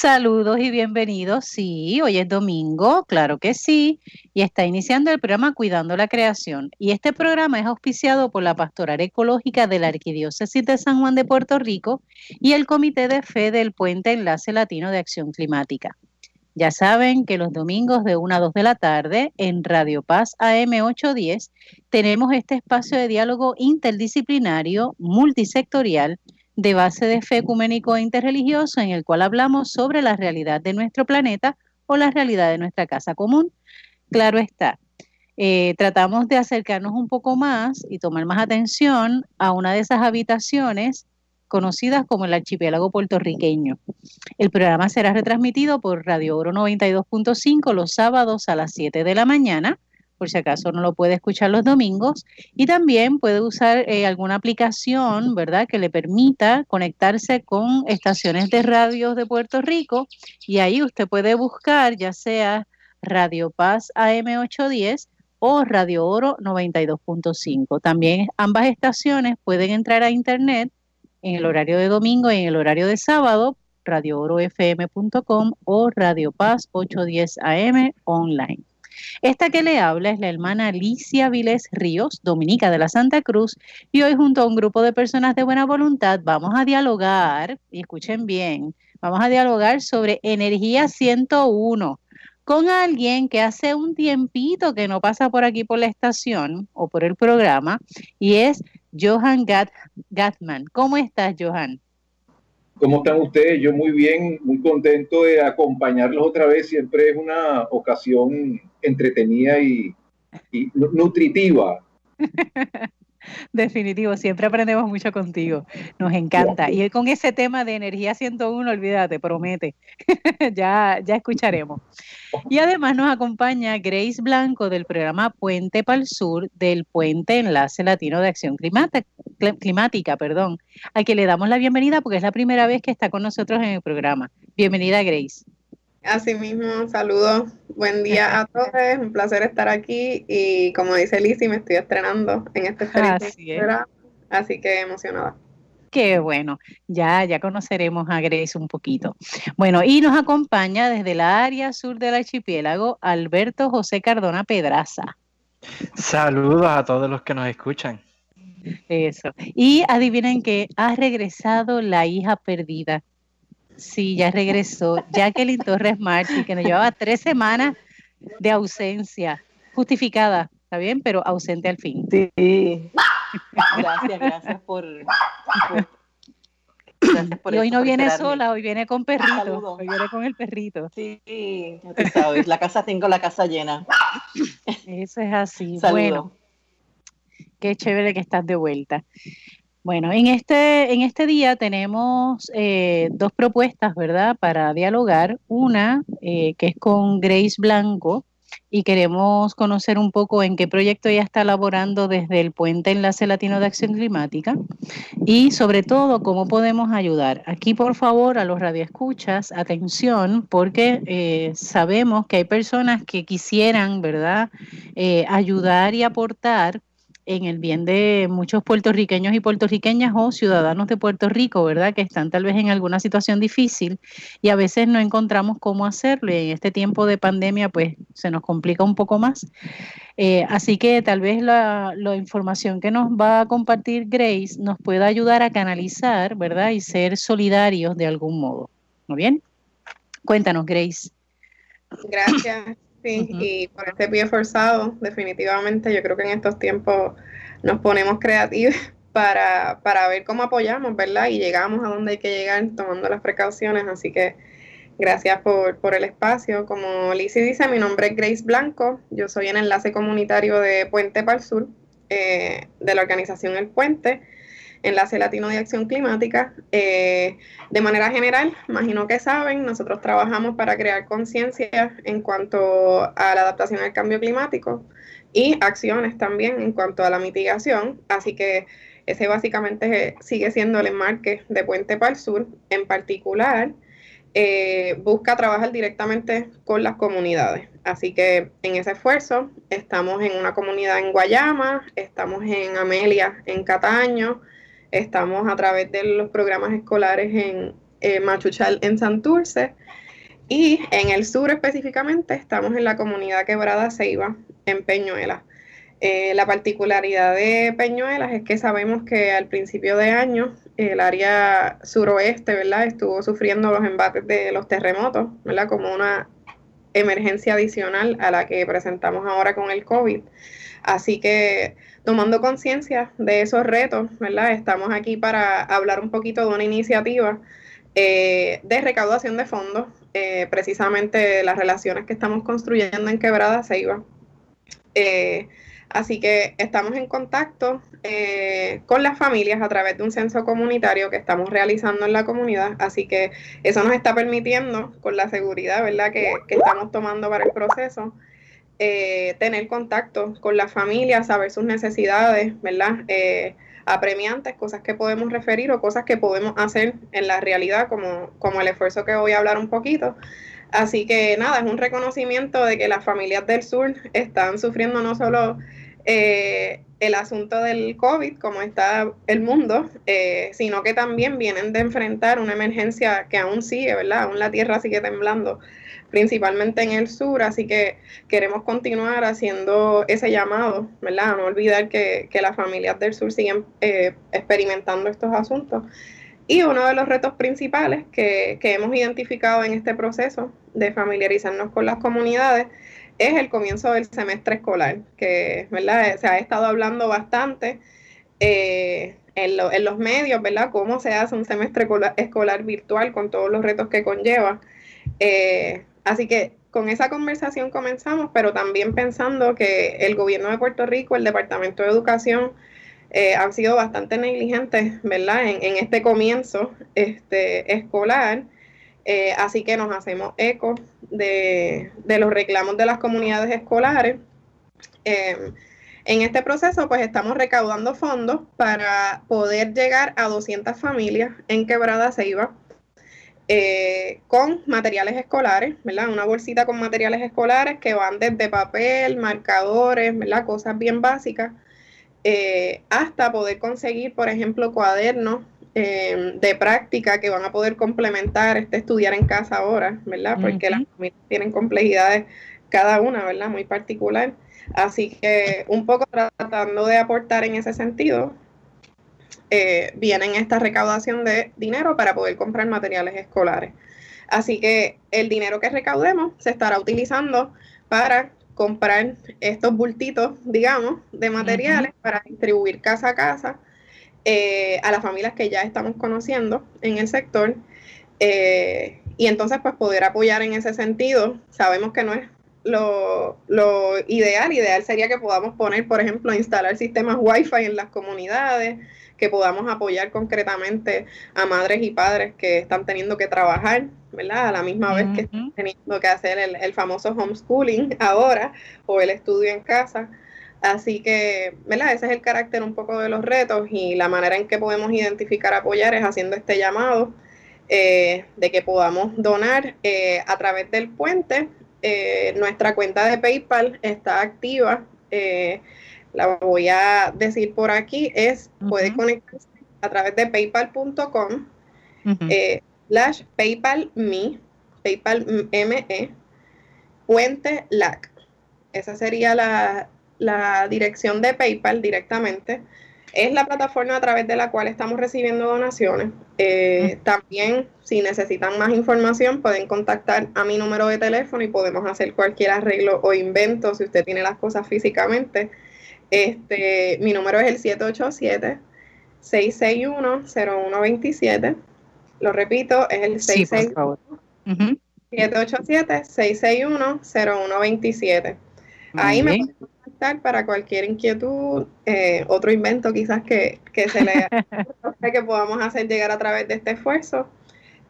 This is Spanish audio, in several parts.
Saludos y bienvenidos. Sí, hoy es domingo, claro que sí, y está iniciando el programa Cuidando la Creación. Y este programa es auspiciado por la Pastoral Ecológica de la Arquidiócesis de San Juan de Puerto Rico y el Comité de Fe del Puente Enlace Latino de Acción Climática. Ya saben que los domingos de 1 a 2 de la tarde en Radio Paz AM 810 tenemos este espacio de diálogo interdisciplinario, multisectorial, de base de fe ecuménico e interreligioso en el cual hablamos sobre la realidad de nuestro planeta o la realidad de nuestra casa común. Claro está, eh, tratamos de acercarnos un poco más y tomar más atención a una de esas habitaciones conocidas como el archipiélago puertorriqueño. El programa será retransmitido por Radio Oro 92.5 los sábados a las 7 de la mañana por si acaso no lo puede escuchar los domingos. Y también puede usar eh, alguna aplicación, ¿verdad?, que le permita conectarse con estaciones de radio de Puerto Rico. Y ahí usted puede buscar ya sea Radio Paz AM810 o Radio Oro 92.5. También ambas estaciones pueden entrar a internet en el horario de domingo y en el horario de sábado, radioorofm.com o Radio Paz 810 AM online. Esta que le habla es la hermana Alicia Viles Ríos, dominica de la Santa Cruz, y hoy junto a un grupo de personas de buena voluntad vamos a dialogar, y escuchen bien, vamos a dialogar sobre energía 101 con alguien que hace un tiempito que no pasa por aquí por la estación o por el programa, y es Johan Gatman. ¿Cómo estás, Johan? ¿Cómo están ustedes? Yo muy bien, muy contento de acompañarlos otra vez. Siempre es una ocasión entretenida y, y nutritiva. Definitivo, siempre aprendemos mucho contigo. Nos encanta. Y con ese tema de energía 101, olvídate, promete. ya, ya escucharemos. Y además nos acompaña Grace Blanco del programa Puente para el Sur del Puente Enlace Latino de Acción Climática, Climática, perdón, al que le damos la bienvenida porque es la primera vez que está con nosotros en el programa. Bienvenida, Grace. Asimismo, saludos, buen día a todos, un placer estar aquí y como dice Lizzie, me estoy estrenando en este experiencia, así, que emocionada. Qué bueno, ya, ya conoceremos a Grace un poquito. Bueno, y nos acompaña desde la área sur del archipiélago Alberto José Cardona Pedraza. Saludos a todos los que nos escuchan. Eso. Y adivinen que ha regresado la hija perdida Sí, ya regresó. Jacqueline Torres Marchi, que nos llevaba tres semanas de ausencia, justificada, ¿está bien? Pero ausente al fin. Sí. Gracias, gracias por... y hoy no viene sola, hoy viene con perrito. Hoy viene con el perrito. Sí, ya tú sabes, la casa tengo la casa llena. Eso es así. Bueno, qué chévere que estás de vuelta. Bueno, en este, en este día tenemos eh, dos propuestas, ¿verdad?, para dialogar. Una eh, que es con Grace Blanco y queremos conocer un poco en qué proyecto ella está elaborando desde el Puente Enlace Latino de Acción Climática y sobre todo cómo podemos ayudar. Aquí, por favor, a los radioescuchas, atención, porque eh, sabemos que hay personas que quisieran, ¿verdad?, ayudar y aportar en el bien de muchos puertorriqueños y puertorriqueñas o ciudadanos de Puerto Rico, ¿verdad? Que están tal vez en alguna situación difícil y a veces no encontramos cómo hacerlo. Y en este tiempo de pandemia, pues se nos complica un poco más. Eh, así que tal vez la, información que nos va a compartir Grace nos pueda ayudar a canalizar, ¿verdad? Y ser solidarios de algún modo. ¿Muy bien? Cuéntanos, Grace. Gracias. Sí, y por este pie forzado, definitivamente yo creo que en estos tiempos nos ponemos creativos para, para ver cómo apoyamos, ¿verdad? Y llegamos a donde hay que llegar tomando las precauciones, así que gracias por, por el espacio. Como Lizzie dice, mi nombre es Grace Blanco, yo soy el enlace comunitario de Puente para el Sur, eh, de la organización El Puente. Enlace Latino de Acción Climática. Eh, de manera general, imagino que saben, nosotros trabajamos para crear conciencia en cuanto a la adaptación al cambio climático y acciones también en cuanto a la mitigación. Así que ese básicamente sigue siendo el enmarque de Puente para el Sur. En particular, eh, busca trabajar directamente con las comunidades. Así que en ese esfuerzo estamos en una comunidad en Guayama, estamos en Amelia, en Cataño, Estamos a través de los programas escolares en, eh, Machuchal en Santurce. Y en el sur específicamente estamos en la comunidad Quebrada Ceiba, en Peñuelas. Eh, la particularidad de Peñuelas es que sabemos que al principio de año el área suroeste, ¿verdad? Estuvo sufriendo los embates de los terremotos, ¿verdad? Como una emergencia adicional a la que presentamos ahora con el COVID. Así que tomando conciencia de esos retos, ¿verdad? Estamos aquí para hablar un poquito de una iniciativa eh, de recaudación de fondos, eh, precisamente las relaciones que estamos construyendo en Quebrada Ceiba. Eh, Así que estamos en contacto eh, con las familias a través de un censo comunitario que estamos realizando en la comunidad. Así que eso nos está permitiendo, con la seguridad ¿verdad? Que, estamos tomando para el proceso, eh, tener contacto con las familias, saber sus necesidades, ¿verdad? Eh, apremiantes, cosas que podemos referir o cosas que podemos hacer en la realidad, como, como el esfuerzo que voy a hablar un poquito. Así que nada, es un reconocimiento de que las familias del sur están sufriendo no solo eh, el asunto del COVID, como está el mundo, eh, sino que también vienen de enfrentar una emergencia que aún sigue, ¿verdad? Aún la tierra sigue temblando, principalmente en el sur, así que queremos continuar haciendo ese llamado, ¿verdad? No olvidar que, las familias del sur siguen eh, experimentando estos asuntos. Y uno de los retos principales que, que hemos identificado en este proceso de familiarizarnos con las comunidades es el comienzo del semestre escolar, que ¿verdad? se ha estado hablando bastante eh, en, los medios, ¿verdad? Cómo se hace un semestre escolar, virtual con todos los retos que conlleva. Eh, así que con esa conversación comenzamos, pero también pensando que el gobierno de Puerto Rico, el Departamento de Educación, eh, han sido bastante negligentes, ¿verdad? En, en este comienzo este, escolar eh, así que nos hacemos eco de, los reclamos de las comunidades escolares. Em, en este proceso, pues estamos recaudando fondos para poder llegar a 200 familias en Quebrada Ceiba eh, con materiales escolares, ¿verdad? Una bolsita con materiales escolares que van desde papel, marcadores, ¿verdad? Cosas bien básicas, eh, hasta poder conseguir, por ejemplo, cuadernos Em, de práctica que van a poder complementar este estudiar en casa ahora, ¿verdad? Porque las familias tienen complejidades cada una, ¿verdad? Muy particular. Así que un poco tratando de aportar en ese sentido, eh, vienen esta recaudación de dinero para poder comprar materiales escolares. Así que el dinero que recaudemos se estará utilizando para comprar estos bultitos, digamos, de materiales para distribuir casa a casa eh, a las familias que ya estamos conociendo en el sector. Eh, y entonces, pues poder apoyar en ese sentido. Sabemos que no es lo, lo, ideal. Ideal sería que podamos poner, por ejemplo, instalar sistemas Wi-Fi en las comunidades, que podamos apoyar concretamente a madres y padres que están teniendo que trabajar, ¿verdad? A la misma vez que están teniendo que hacer el, el famoso homeschooling ahora o el estudio en casa. Así que, ¿verdad? Ese es el carácter un poco de los retos y la manera en que podemos identificar, apoyar es haciendo este llamado eh, de que podamos donar eh, a través del puente. Eh, nuestra cuenta de PayPal está activa. La voy a decir por aquí. Es, puede conectarse a través de paypal.com slash paypalme, paypalme, puente LAC. Esa sería la, la dirección de PayPal directamente. Es la plataforma a través de la cual estamos recibiendo donaciones. Eh, también, si necesitan más información, pueden contactar a mi número de teléfono y podemos hacer cualquier arreglo o invento si usted tiene las cosas físicamente. Este, mi número es el 787 661-0127. Lo repito, es el 661 787 661-0127. Ahí me para cualquier inquietud, eh, otro invento quizás que, se le que podamos hacer llegar a través de este esfuerzo.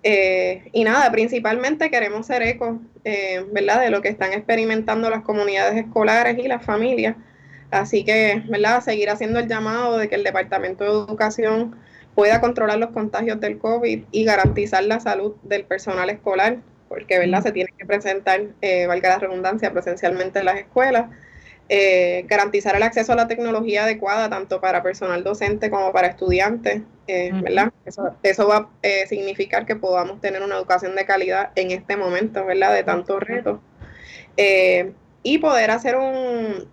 Eh, y nada, principalmente queremos ser eco, eh, ¿verdad?, de lo que están experimentando las comunidades escolares y las familias. Así que, ¿verdad?, seguir haciendo el llamado de que el Departamento de Educación pueda controlar los contagios del COVID y garantizar la salud del personal escolar, porque, ¿verdad?, se tiene que presentar, valga la redundancia, presencialmente en las escuelas eh, garantizar el acceso a la tecnología adecuada tanto para personal docente como para estudiantes, eh, ¿verdad? Eso, eso va a eh, significar que podamos tener una educación de calidad en este momento, ¿verdad? De tantos retos. Eh, y poder hacer un,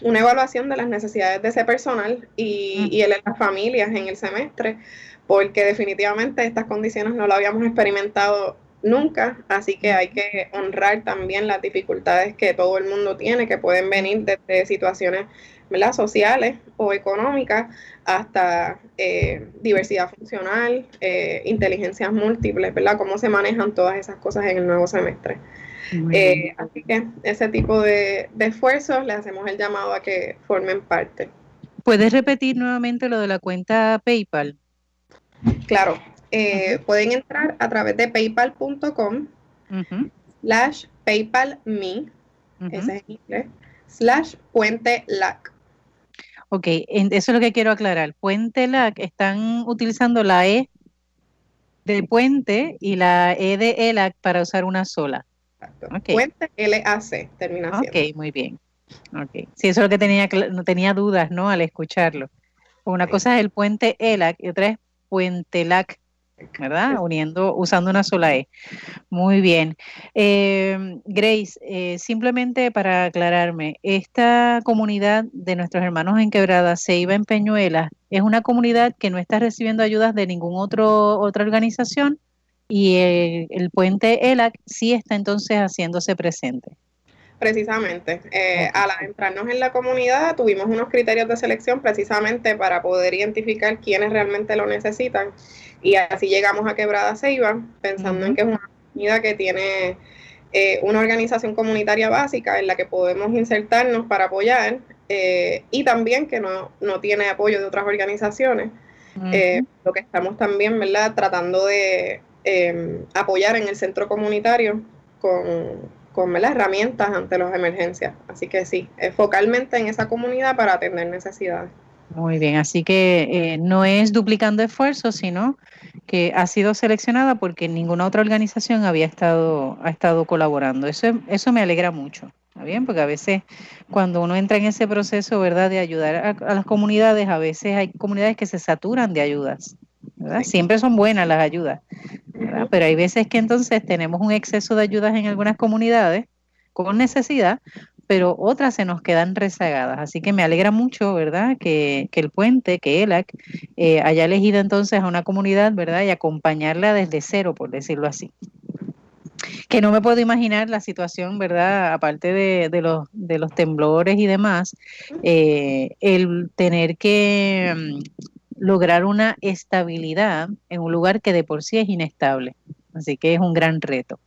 una evaluación de las necesidades de ese personal y, y de las familias en el semestre, porque definitivamente estas condiciones no lo habíamos experimentado nunca, así que hay que honrar también las dificultades que todo el mundo tiene, que pueden venir desde situaciones ¿verdad? sociales o económicas hasta eh, diversidad funcional, eh, inteligencias múltiples, ¿verdad? Cómo se manejan todas esas cosas en el nuevo semestre. Eh, así que ese tipo de, de esfuerzos le hacemos el llamado a que formen parte. ¿Puedes repetir nuevamente lo de la cuenta PayPal? Claro, pueden entrar a través de paypal.com slash paypalme, ese es en inglés, slash puente lac. Ok, eso es lo que quiero aclarar. Puente lac están utilizando la E de puente y la E de ELAC para usar una sola. Puente LAC, terminación. Ok, muy bien. Okay. Sí, eso es lo que tenía, no tenía dudas, ¿no? Al escucharlo. Una cosa es el puente ELAC y otra es Puente LAC, ¿verdad? Uniendo, usando una sola E. Muy bien. Eh, Grace, eh, simplemente para aclararme, esta comunidad de nuestros hermanos en Quebrada, Ceiba en Peñuela, es una comunidad que no está recibiendo ayudas de ningún otro otra organización y el, puente ELAC sí está entonces haciéndose presente. Precisamente, eh, al adentrarnos en la comunidad tuvimos unos criterios de selección precisamente para poder identificar quiénes realmente lo necesitan y así llegamos a Quebrada Ceiba, pensando en que es una comunidad que tiene eh, una organización comunitaria básica en la que podemos insertarnos para apoyar eh, y también que no, no, tiene apoyo de otras organizaciones. lo que estamos también, ¿verdad?, tratando de Em, apoyar en el centro comunitario con, con las herramientas ante las emergencias. Así que sí, focalmente en esa comunidad para atender necesidades. Muy bien, así que eh, no es duplicando esfuerzos, sino que ha sido seleccionada porque ninguna otra organización había estado, ha estado colaborando. Eso, eso me alegra mucho, ¿está bien? Porque a veces cuando uno entra en ese proceso, ¿verdad?, de ayudar a las comunidades, a veces hay comunidades que se saturan de ayudas. Siempre son buenas las ayudas, pero hay veces que entonces tenemos un exceso de ayudas en algunas comunidades con necesidad, pero otras se nos quedan rezagadas. Así que me alegra mucho, ¿verdad?, que, el puente, que ELAC, eh, haya elegido entonces a una comunidad, ¿verdad?, y acompañarla desde cero, por decirlo así. Que no me puedo imaginar la situación, ¿verdad?, aparte de, los, de los temblores y demás, eh, el tener que lograr una estabilidad en un lugar que de por sí es inestable. Así que es un gran reto.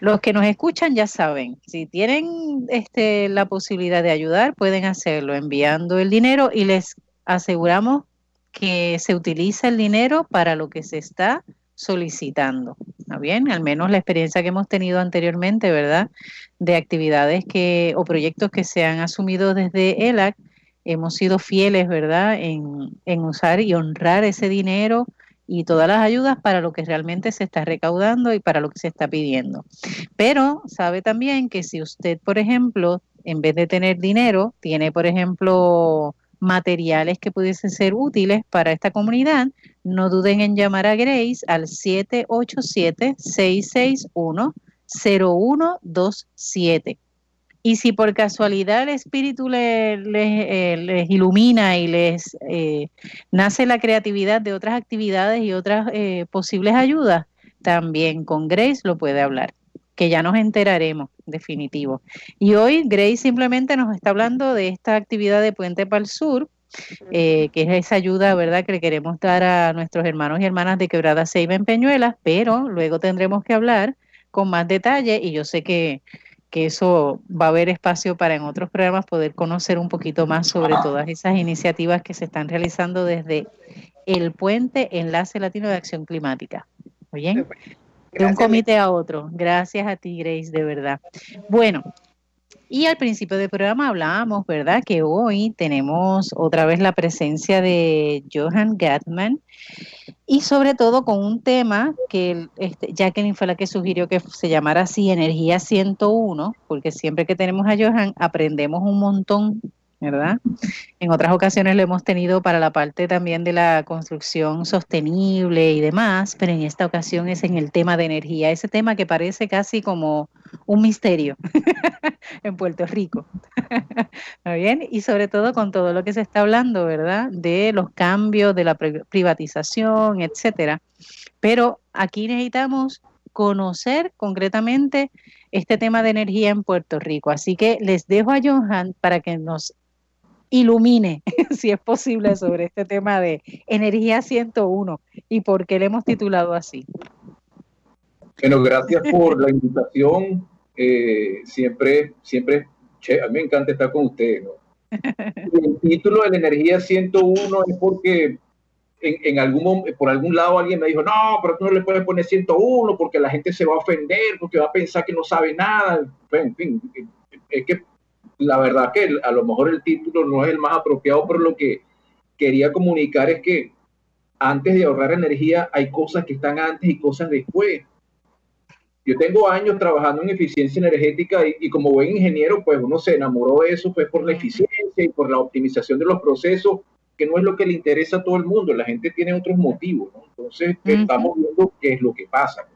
Los que nos escuchan ya saben, si tienen este, la posibilidad de ayudar, pueden hacerlo enviando el dinero y les aseguramos que se utiliza el dinero para lo que se está solicitando. ¿Está bien? Al menos la experiencia que hemos tenido anteriormente, ¿verdad? De actividades que o proyectos que se han asumido desde ELAC hemos sido fieles, ¿verdad?, en, usar y honrar ese dinero y todas las ayudas para lo que realmente se está recaudando y para lo que se está pidiendo. Pero sabe también que si usted, por ejemplo, en vez de tener dinero, tiene, por ejemplo, materiales que pudiesen ser útiles para esta comunidad, no duden en llamar a Grace al 787-661-0127. Y si por casualidad el espíritu les, eh, ilumina y les eh, nace la creatividad de otras actividades y otras eh, posibles ayudas, también con Grace lo puede hablar, que ya nos enteraremos, definitivo. Y hoy Grace simplemente nos está hablando de esta actividad de Puente para el Sur, que es esa ayuda, ¿verdad?, que le queremos dar a nuestros hermanos y hermanas de Quebrada Seiba en Peñuelas, pero luego tendremos que hablar con más detalle y yo sé que que eso va a haber espacio para en otros programas poder conocer un poquito más sobre todas esas iniciativas que se están realizando desde el Puente Enlace Latino de Acción Climática. Oye, de un comité a otro. Gracias a ti, Grace, de verdad. Bueno, y al principio del programa hablábamos, ¿verdad?, que hoy tenemos otra vez la presencia de Johan Gatman y sobre todo con un tema que este, Jacqueline fue la que sugirió que se llamara así Energía 101, porque siempre que tenemos a Johan aprendemos un montón ¿verdad? En otras ocasiones lo hemos tenido para la parte también de la construcción sostenible y demás, pero en esta ocasión es en el tema de energía, ese tema que parece casi como un misterio en Puerto Rico. ¿Está bien? Y sobre todo con todo lo que se está hablando, ¿verdad? De los cambios, de la privatización, etcétera. Pero aquí necesitamos conocer concretamente este tema de energía en Puerto Rico. Así que les dejo a Johan para que nos ilumine, si es posible, sobre este tema de Energía 101 y por qué le hemos titulado así. Bueno, gracias por la invitación. Eh, siempre, siempre, a mí me encanta estar con ustedes. El título de la Energía 101 es porque en, en, algún por algún lado alguien me dijo, no, pero tú no le puedes poner 101 porque la gente se va a ofender, porque va a pensar que no sabe nada. En fin, es que la verdad que a lo mejor el título no es el más apropiado, pero lo que quería comunicar es que antes de ahorrar energía hay cosas que están antes y cosas después. Yo tengo años trabajando en eficiencia energética y, como buen ingeniero, pues uno se enamoró de eso pues por la eficiencia y por la optimización de los procesos, que no es lo que le interesa a todo el mundo, la gente tiene otros motivos, Entonces estamos viendo qué es lo que pasa.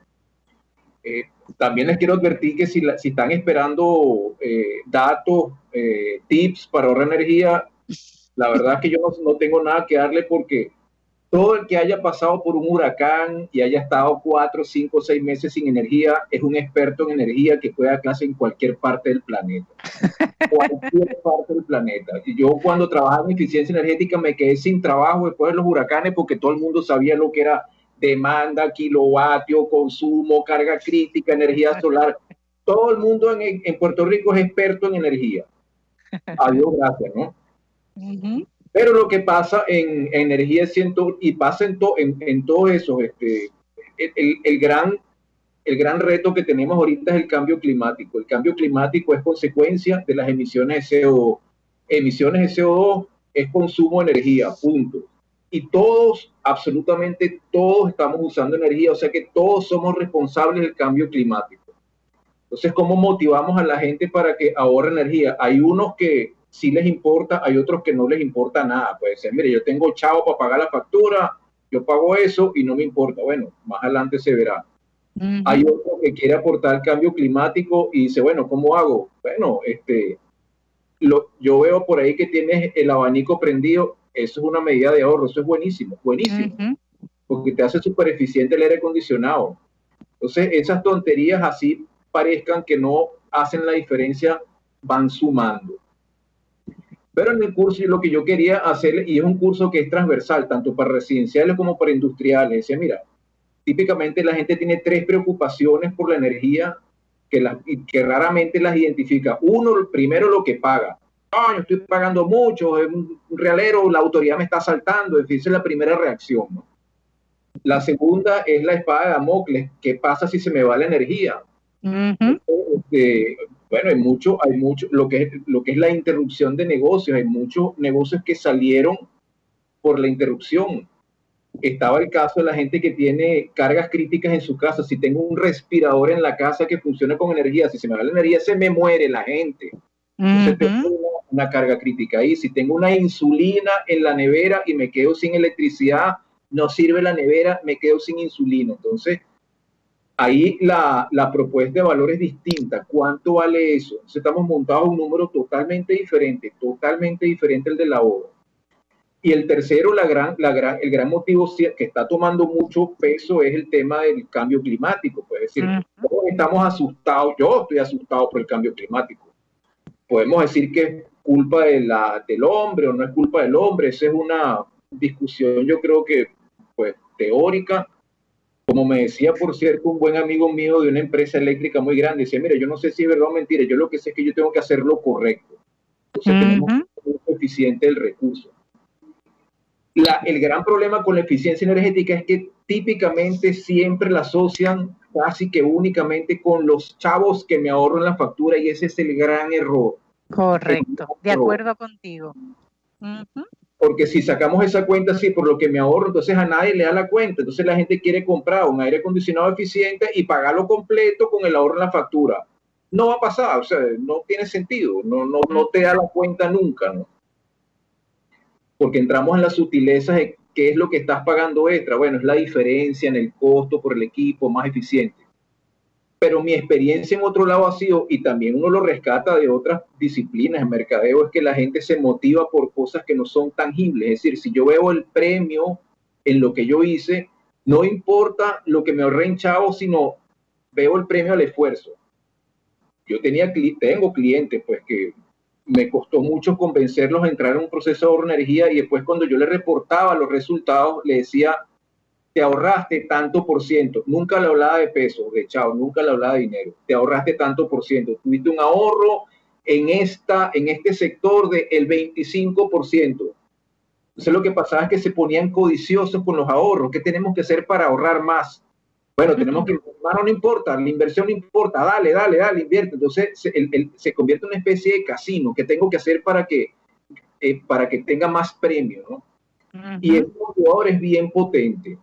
Eh, también les quiero advertir que si, si están esperando eh, datos, eh, tips para ahorrar energía, la verdad es que yo no, no, tengo nada que darle porque todo el que haya pasado por un huracán y haya estado cuatro, cinco, seis meses sin energía es un experto en energía que puede dar clase en cualquier parte del planeta. cualquier parte del planeta. Y yo cuando trabajaba en eficiencia energética me quedé sin trabajo después de los huracanes porque todo el mundo sabía lo que era demanda, kilovatio, consumo, carga crítica, energía solar. Todo el mundo en, en Puerto Rico es experto en energía. Adiós, gracias, ¿no? Pero lo que pasa en, energía ciento, y pasa en, en, en todo eso, este, el, el, gran, el gran reto que tenemos ahorita es el cambio climático. El cambio climático es consecuencia de las emisiones de CO2. Emisiones de CO2 es consumo de energía, punto y todos, absolutamente todos estamos usando energía, o sea que todos somos responsables del cambio climático. Entonces, ¿cómo motivamos a la gente para que ahorre energía? Hay unos que sí les importa, hay otros que no les importa nada. Puede ser, mire, yo tengo chavo para pagar la factura, yo pago eso y no me importa. Bueno, más adelante se verá. Hay otro que quiere aportar el cambio climático y dice, bueno, ¿cómo hago? Bueno, este, lo, yo veo por ahí que tienes el abanico prendido eso es una medida de ahorro, eso es buenísimo, buenísimo, porque te hace súper eficiente el aire acondicionado. Entonces, esas tonterías así parezcan que no hacen la diferencia, van sumando. Pero en el curso lo que yo quería hacer, y es un curso que es transversal, tanto para residenciales como para industriales, decía, mira, típicamente la gente tiene tres preocupaciones por la energía que, que raramente las identifica. Uno, primero lo que paga yo estoy pagando mucho, es un realero, la autoridad me está asaltando, esa es la primera reacción. La segunda es la espada de Damocles, ¿qué pasa si se me va la energía? Este, bueno, hay mucho, hay mucho, lo que, es, lo que es la interrupción de negocios, hay muchos negocios que salieron por la interrupción. Estaba el caso de la gente que tiene cargas críticas en su casa. Si tengo un respirador en la casa que funciona con energía, si se me va la energía, se me muere la gente una, carga crítica ahí. Si tengo una insulina en la nevera y me quedo sin electricidad, no sirve la nevera, me quedo sin insulina. Entonces, ahí la, la propuesta de valor es distinta. ¿Cuánto vale eso? Entonces, estamos montados un número totalmente diferente, totalmente diferente al de la obra. Y el tercero, la gran, la gran, el gran motivo que está tomando mucho peso es el tema del cambio climático. Pues, es decir, todos estamos asustados, yo estoy asustado por el cambio climático podemos decir que es culpa de la, del hombre o no es culpa del hombre. Esa es una discusión, yo creo que, pues, teórica. Como me decía, por cierto, un buen amigo mío de una empresa eléctrica muy grande, decía, mire, yo no sé si es verdad o mentira, yo lo que sé es que yo tengo que hacer lo correcto. Entonces tenemos que ser eficiente el recurso. La, el gran problema con la eficiencia energética es que típicamente siempre la asocian casi que únicamente con los chavos que me ahorran la factura y ese es el gran error. Correcto, de acuerdo contigo. Porque si sacamos esa cuenta así por lo que me ahorro, entonces a nadie le da la cuenta. Entonces la gente quiere comprar un aire acondicionado eficiente y pagarlo completo con el ahorro en la factura. No va a pasar, o sea, no tiene sentido, no, no, no te da la cuenta nunca, ¿no? porque entramos en las sutilezas de qué es lo que estás pagando extra. Bueno, es la diferencia en el costo por el equipo más eficiente. Pero mi experiencia en otro lado ha sido, y también uno lo rescata de otras disciplinas en mercadeo, es que la gente se motiva por cosas que no son tangibles. Es decir, si yo veo el premio en lo que yo hice, no importa lo que me ahorré en chavo, sino veo el premio al esfuerzo. Yo tenía, tengo clientes pues que me costó mucho convencerlos a entrar en un proceso de ahorro de energía y después cuando yo le reportaba los resultados, le decía, te ahorraste tanto por ciento. Nunca le hablaba de peso, de chao, nunca le hablaba de dinero. Te ahorraste tanto por ciento. Tuviste un ahorro en, esta, en este sector del el 25%. Entonces lo que pasaba es que se ponían codiciosos con los ahorros. ¿Qué tenemos que hacer para ahorrar más? Bueno, tenemos que, hermano, no importa, la inversión no importa, dale, dale, dale, invierte. Entonces se, se convierte en una especie de casino. ¿Qué tengo que hacer para que, eh, para que tenga más premio? ¿no? Y el jugador es bien potente.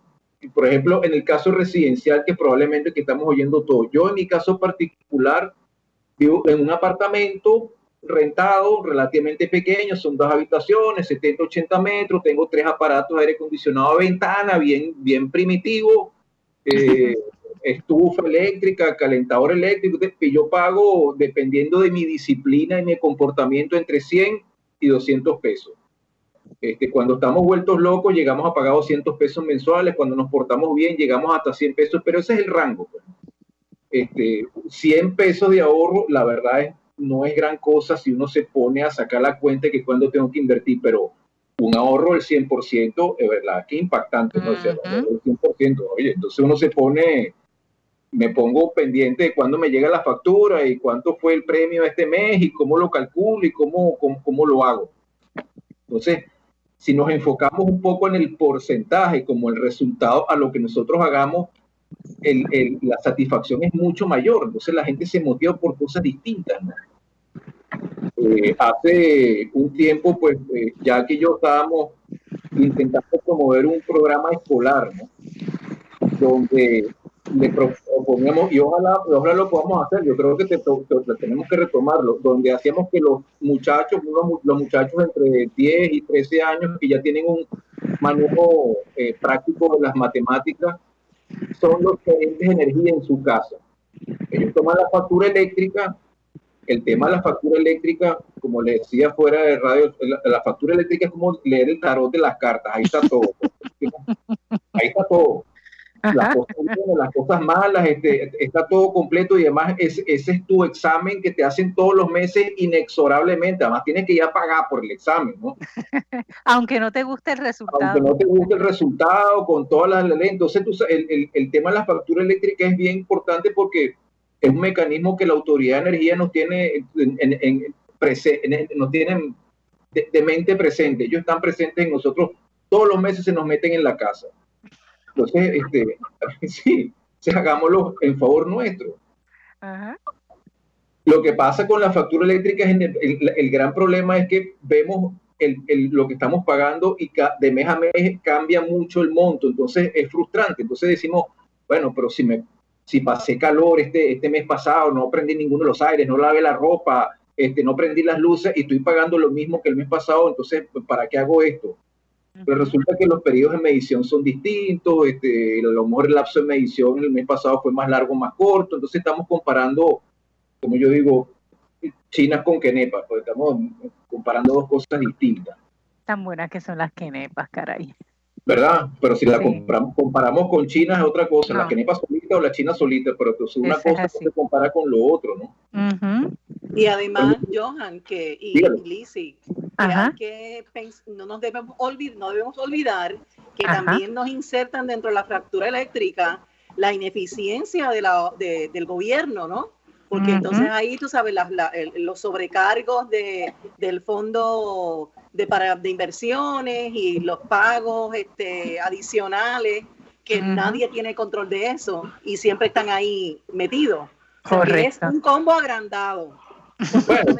Por ejemplo, en el caso residencial, que probablemente que estamos oyendo todo. Yo en mi caso particular vivo en un apartamento rentado relativamente pequeño, son dos habitaciones, 70, 80 metros, tengo tres aparatos de aire acondicionado a ventana, bien, bien primitivo, eh, estufa eléctrica, calentador eléctrico, y yo pago, dependiendo de mi disciplina y mi comportamiento, entre 100 y 200 pesos. Este, cuando estamos vueltos locos, llegamos a pagar 200 pesos mensuales, cuando nos portamos bien, llegamos hasta 100 pesos, pero ese es el rango. Pues. Este, 100 pesos de ahorro, la verdad es, no es gran cosa si uno se pone a sacar la cuenta que cuando tengo que invertir, pero un ahorro del 100%, es verdad, que impactante, ¿no? el 100%, oye, entonces uno se pone, me pongo pendiente de cuándo me llega la factura y cuánto fue el premio este mes y cómo lo calculo y cómo, cómo, lo hago. Entonces, si nos enfocamos un poco en el porcentaje como el resultado a lo que nosotros hagamos, la satisfacción es mucho mayor. Entonces la gente se motiva por cosas distintas. ¿no? Eh, hace un tiempo, pues eh, ya que yo estábamos intentando promover un programa escolar, donde le proponíamos, y ojalá, ojalá lo podamos hacer, yo creo que tenemos que retomarlo, donde hacíamos que los muchachos, los, muchachos entre 10 y 13 años que ya tienen un manejo eh, práctico de las matemáticas, son los gerentes de energía en su casa. Ellos toman la factura eléctrica el tema de la factura eléctrica, como le decía fuera de radio, la, factura eléctrica es como leer el tarot de las cartas, ahí está todo. ahí está todo. Las cosas, las cosas, malas, este, está todo completo y además ese, ese, es tu examen que te hacen todos los meses inexorablemente. Además tienes que ya pagar por el examen, ¿no? Aunque no te guste el resultado. Aunque no te guste el resultado, con todas las leyes. Entonces, el, el, el tema de la factura eléctrica es bien importante porque es un mecanismo que la Autoridad de Energía nos tiene, en, nos tienen de, mente presente. Ellos están presentes en nosotros, todos los meses se nos meten en la casa. Entonces, este, sí, hagámoslo en favor nuestro. Lo que pasa con la factura eléctrica, es el, el, gran problema es que vemos el, lo que estamos pagando y de mes a mes cambia mucho el monto, entonces es frustrante. Entonces decimos, bueno, pero si me si pasé calor este, este mes pasado, no prendí ninguno de los aires, no lavé la ropa, este, no prendí las luces y estoy pagando lo mismo que el mes pasado, entonces, pues, ¿para qué hago esto? Pues resulta que los periodos de medición son distintos, este, a lo mejor el lapso de medición el mes pasado fue más largo, más corto, entonces estamos comparando, como yo digo, chinas con quenepas, pues estamos comparando dos cosas distintas. Tan buenas que son las quenepas, caray. ¿Verdad? Pero si la comparamos, comparamos con China es otra cosa, la quenepa solita o la China solita, pero es una cosa se compara con lo otro, ¿no? Y además, Johan, que, y, Lizzie, que, no nos debemos, olvidar, no debemos olvidar que también nos insertan dentro de la fractura eléctrica la ineficiencia de la, de, del gobierno, ¿no? Porque entonces ahí, tú sabes, los sobrecargos de, del fondo de, para, de inversiones y los pagos este, adicionales, que nadie tiene control de eso y siempre están ahí metidos. es un combo agrandado. Bueno,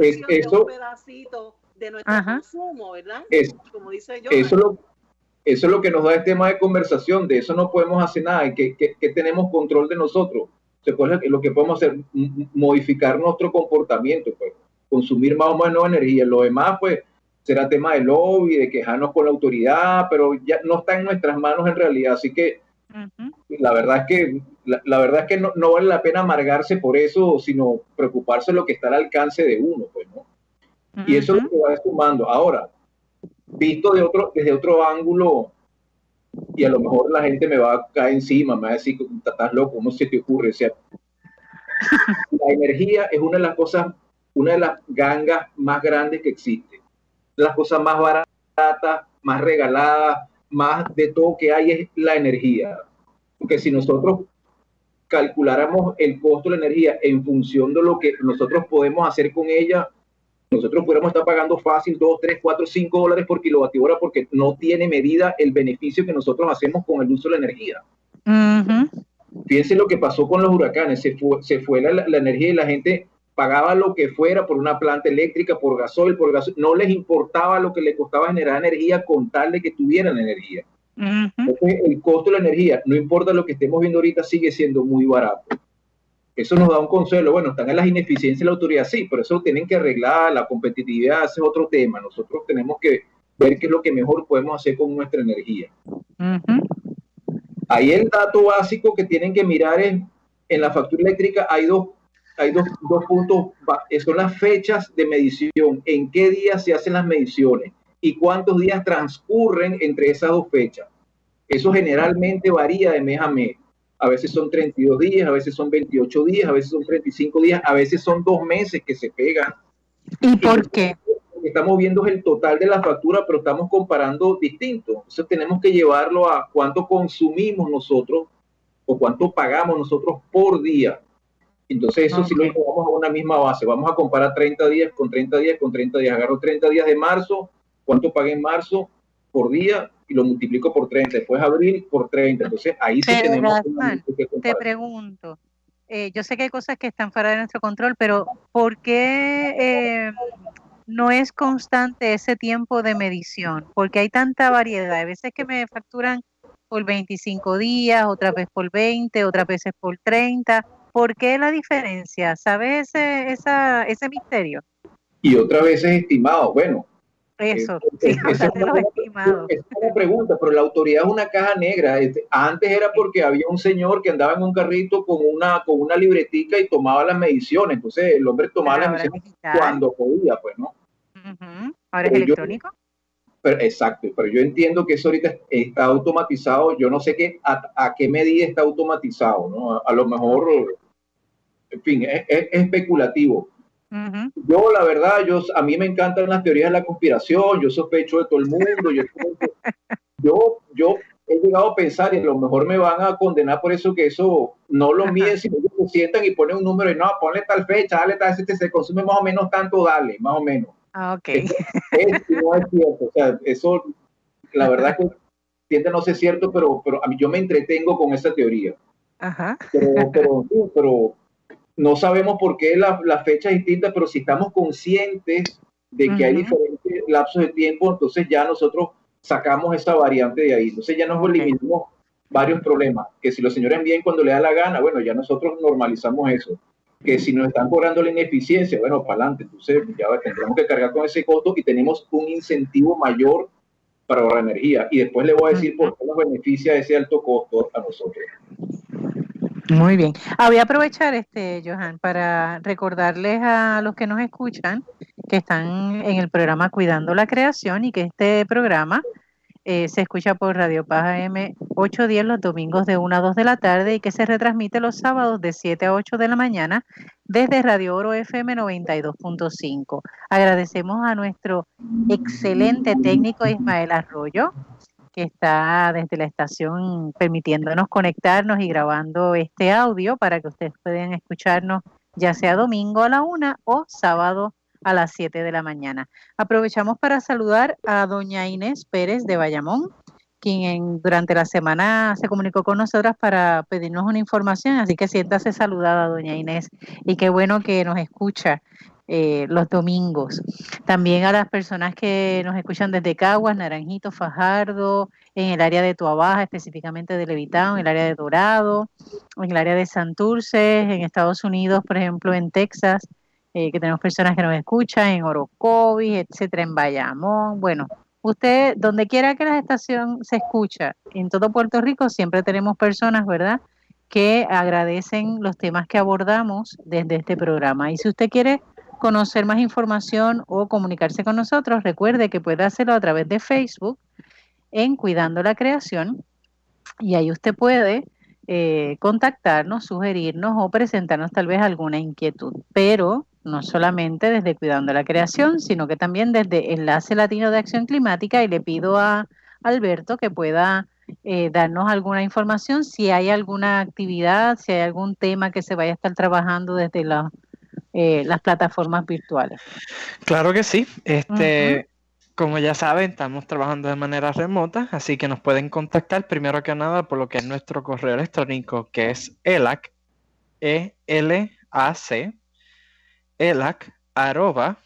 es, eso, un pedacito de nuestro consumo, ¿verdad? Como dice yo. Eso, lo, eso es lo que nos da el tema de conversación, de eso no podemos hacer nada, que, que, que tenemos control de nosotros. Se puede, lo que podemos hacer, modificar nuestro comportamiento, pues, consumir más o menos energía. Lo demás, pues, será tema de lobby, de quejarnos con la autoridad, pero ya no está en nuestras manos en realidad. Así que la verdad es que, la, verdad es que no, vale la pena amargarse por eso, sino preocuparse de lo que está al alcance de uno, pues, ¿no? Y eso es lo que va sumando. Ahora, visto de otro, desde otro ángulo, y a lo mejor la gente me va a caer encima, me va a decir, estás loco, ¿cómo se te ocurre? O sea, la energía es una de las cosas, una de las gangas más grandes que existe. Las cosas más baratas, más regaladas, más de todo que hay es la energía. Porque si nosotros calculáramos el costo de la energía en función de lo que nosotros podemos hacer con ella, nosotros pudiéramos estar pagando fácil 2, 3, 4, 5 dólares por kilovatio hora porque no tiene medida el beneficio que nosotros hacemos con el uso de la energía. Fíjense lo que pasó con los huracanes, se fue, se fue la, la, energía y la gente pagaba lo que fuera por una planta eléctrica, por gasoil, por gasoil, no les importaba lo que le costaba generar energía con tal de que tuvieran energía. Entonces, el costo de la energía, no importa lo que estemos viendo ahorita, sigue siendo muy barato. Eso nos da un consuelo. Bueno, están en las ineficiencias de la autoridad, sí, pero eso lo tienen que arreglar, la competitividad, ese es otro tema. Nosotros tenemos que ver qué es lo que mejor podemos hacer con nuestra energía. Ahí el dato básico que tienen que mirar es, en la factura eléctrica hay dos, hay dos, dos puntos, son las fechas de medición, en qué días se hacen las mediciones y cuántos días transcurren entre esas dos fechas. Eso generalmente varía de mes a mes a veces son 32 días, a veces son 28 días, a veces son 35 días, a veces son dos meses que se pegan. ¿Y por qué? Estamos viendo el total de la factura, pero estamos comparando distinto. Entonces tenemos que llevarlo a cuánto consumimos nosotros o cuánto pagamos nosotros por día. Entonces eso sí lo llevamos a una misma base. Vamos a comparar 30 días con 30 días con 30 días. Agarro 30 días de marzo, cuánto pagué en marzo por día y lo multiplico por 30, después abril por 30. Entonces ahí sí tenemos que Te pregunto, eh, yo sé que hay cosas que están fuera de nuestro control, pero ¿por qué eh, no es constante ese tiempo de medición? Porque hay tanta variedad. Hay veces que me facturan por 25 días, otras veces por 20, otras veces por 30. ¿Por qué la diferencia? ¿Sabes ese, esa, ese misterio? Y otras veces estimado. Bueno, eso, sí, es, una pregunta, pero la autoridad es una caja negra. Este, antes era porque había un señor que andaba en un carrito con una, con una libretica y tomaba las mediciones. Entonces el hombre tomaba las mediciones cuando podía, pues, ¿no? Ahora es electrónico. exacto, pero yo entiendo que eso ahorita está automatizado. Yo no sé qué, a, qué medida está automatizado, ¿no? A, lo mejor, en fin, es especulativo yo, la verdad, yo, a mí me encantan las teorías de la conspiración, yo sospecho de todo el mundo, yo, yo, yo he llegado a pensar y a lo mejor me van a condenar por eso que eso no lo miden, sino que se sientan y ponen un número y no, ponle tal fecha, dale tal, este se consume más o menos tanto, dale, más o menos. Ah, ok. no es cierto, o sea, eso, la verdad que tiende no ser cierto, pero, pero a mí yo me entretengo con esa teoría. Ajá. Pero, pero, pero no sabemos por qué la, la, fecha es distinta, pero si estamos conscientes de que hay diferentes lapsos de tiempo, entonces ya nosotros sacamos esa variante de ahí. Entonces ya nos eliminamos varios problemas. Que si los señores envían cuando le da la gana, bueno, ya nosotros normalizamos eso. Que si nos están cobrando la ineficiencia, bueno, para adelante. Entonces ya tendremos que cargar con ese costo y tenemos un incentivo mayor para ahorrar energía. Y después le voy a decir por qué nos beneficia ese alto costo a nosotros. Muy bien. Ah, voy a aprovechar, este, Johan, para recordarles a los que nos escuchan que están en el programa Cuidando la Creación y que este programa eh, se escucha por Radio Paz AM 8.10 los domingos de 1 a 2 de la tarde y que se retransmite los sábados de 7 a 8 de la mañana desde Radio Oro FM 92.5. Agradecemos a nuestro excelente técnico Ismael Arroyo que está desde la estación permitiéndonos conectarnos y grabando este audio para que ustedes puedan escucharnos ya sea domingo a la una o sábado a las 7 de la mañana. Aprovechamos para saludar a doña Inés Pérez de Bayamón, quien durante la semana se comunicó con nosotras para pedirnos una información, así que siéntase saludada, doña Inés, y qué bueno que nos escucha eh, los domingos. También a las personas que nos escuchan desde Caguas, Naranjito, Fajardo, en el área de Tuabaja, específicamente de Levitán, en el área de Dorado, en el área de Santurce, en Estados Unidos, por ejemplo, en Texas, eh, que tenemos personas que nos escuchan en Orocovis, etcétera, en Bayamón. Bueno, usted, donde quiera que la estación se escucha, en todo Puerto Rico siempre tenemos personas, ¿verdad?, que agradecen los temas que abordamos desde este programa. Y si usted quiere conocer más información o comunicarse con nosotros, recuerde que puede hacerlo a través de Facebook en Cuidando la Creación y ahí usted puede eh, contactarnos, sugerirnos o presentarnos tal vez alguna inquietud, pero no solamente desde Cuidando la Creación, sino que también desde Enlace Latino de Acción Climática y le pido a Alberto que pueda eh, darnos alguna información, si hay alguna actividad, si hay algún tema que se vaya a estar trabajando desde eh, las plataformas virtuales. Claro que sí. Este, Como ya saben, estamos trabajando de manera remota, así que nos pueden contactar primero que nada por lo que es nuestro correo electrónico, que es ELAC, E-L-A-C, ELAC, arroba,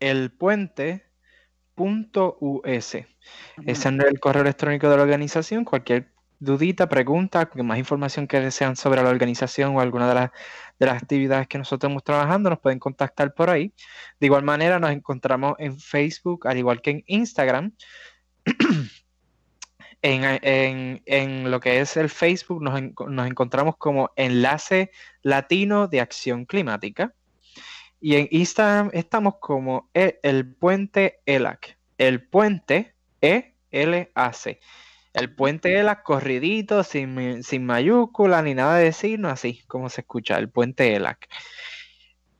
el puente .us. Ese es el correo electrónico de la organización. Cualquier dudita, pregunta, más información que desean sobre la organización o alguna de las, de las actividades que nosotros estamos trabajando, nos pueden contactar por ahí. De igual manera, nos encontramos en Facebook, al igual que en Instagram. en, lo que es el Facebook, nos, nos encontramos como Enlace Latino de Acción Climática. Y en Instagram estamos como e, el, puente ELAC. El puente E-L-A-C. El puente ELAC corridito, sin, sin mayúscula ni nada de decir, no así como se escucha, el puente ELAC.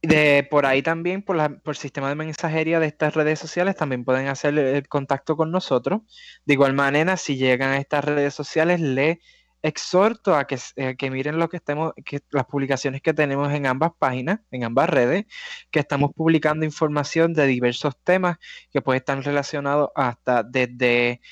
De, por ahí también, por, la, por sistema de mensajería de estas redes sociales, también pueden hacer el contacto con nosotros. De igual manera, si llegan a estas redes sociales, le exhorto a que, eh, que miren lo que estemos, que las publicaciones que tenemos en ambas páginas, en ambas redes, que estamos publicando información de diversos temas que pueden estar relacionados hasta desde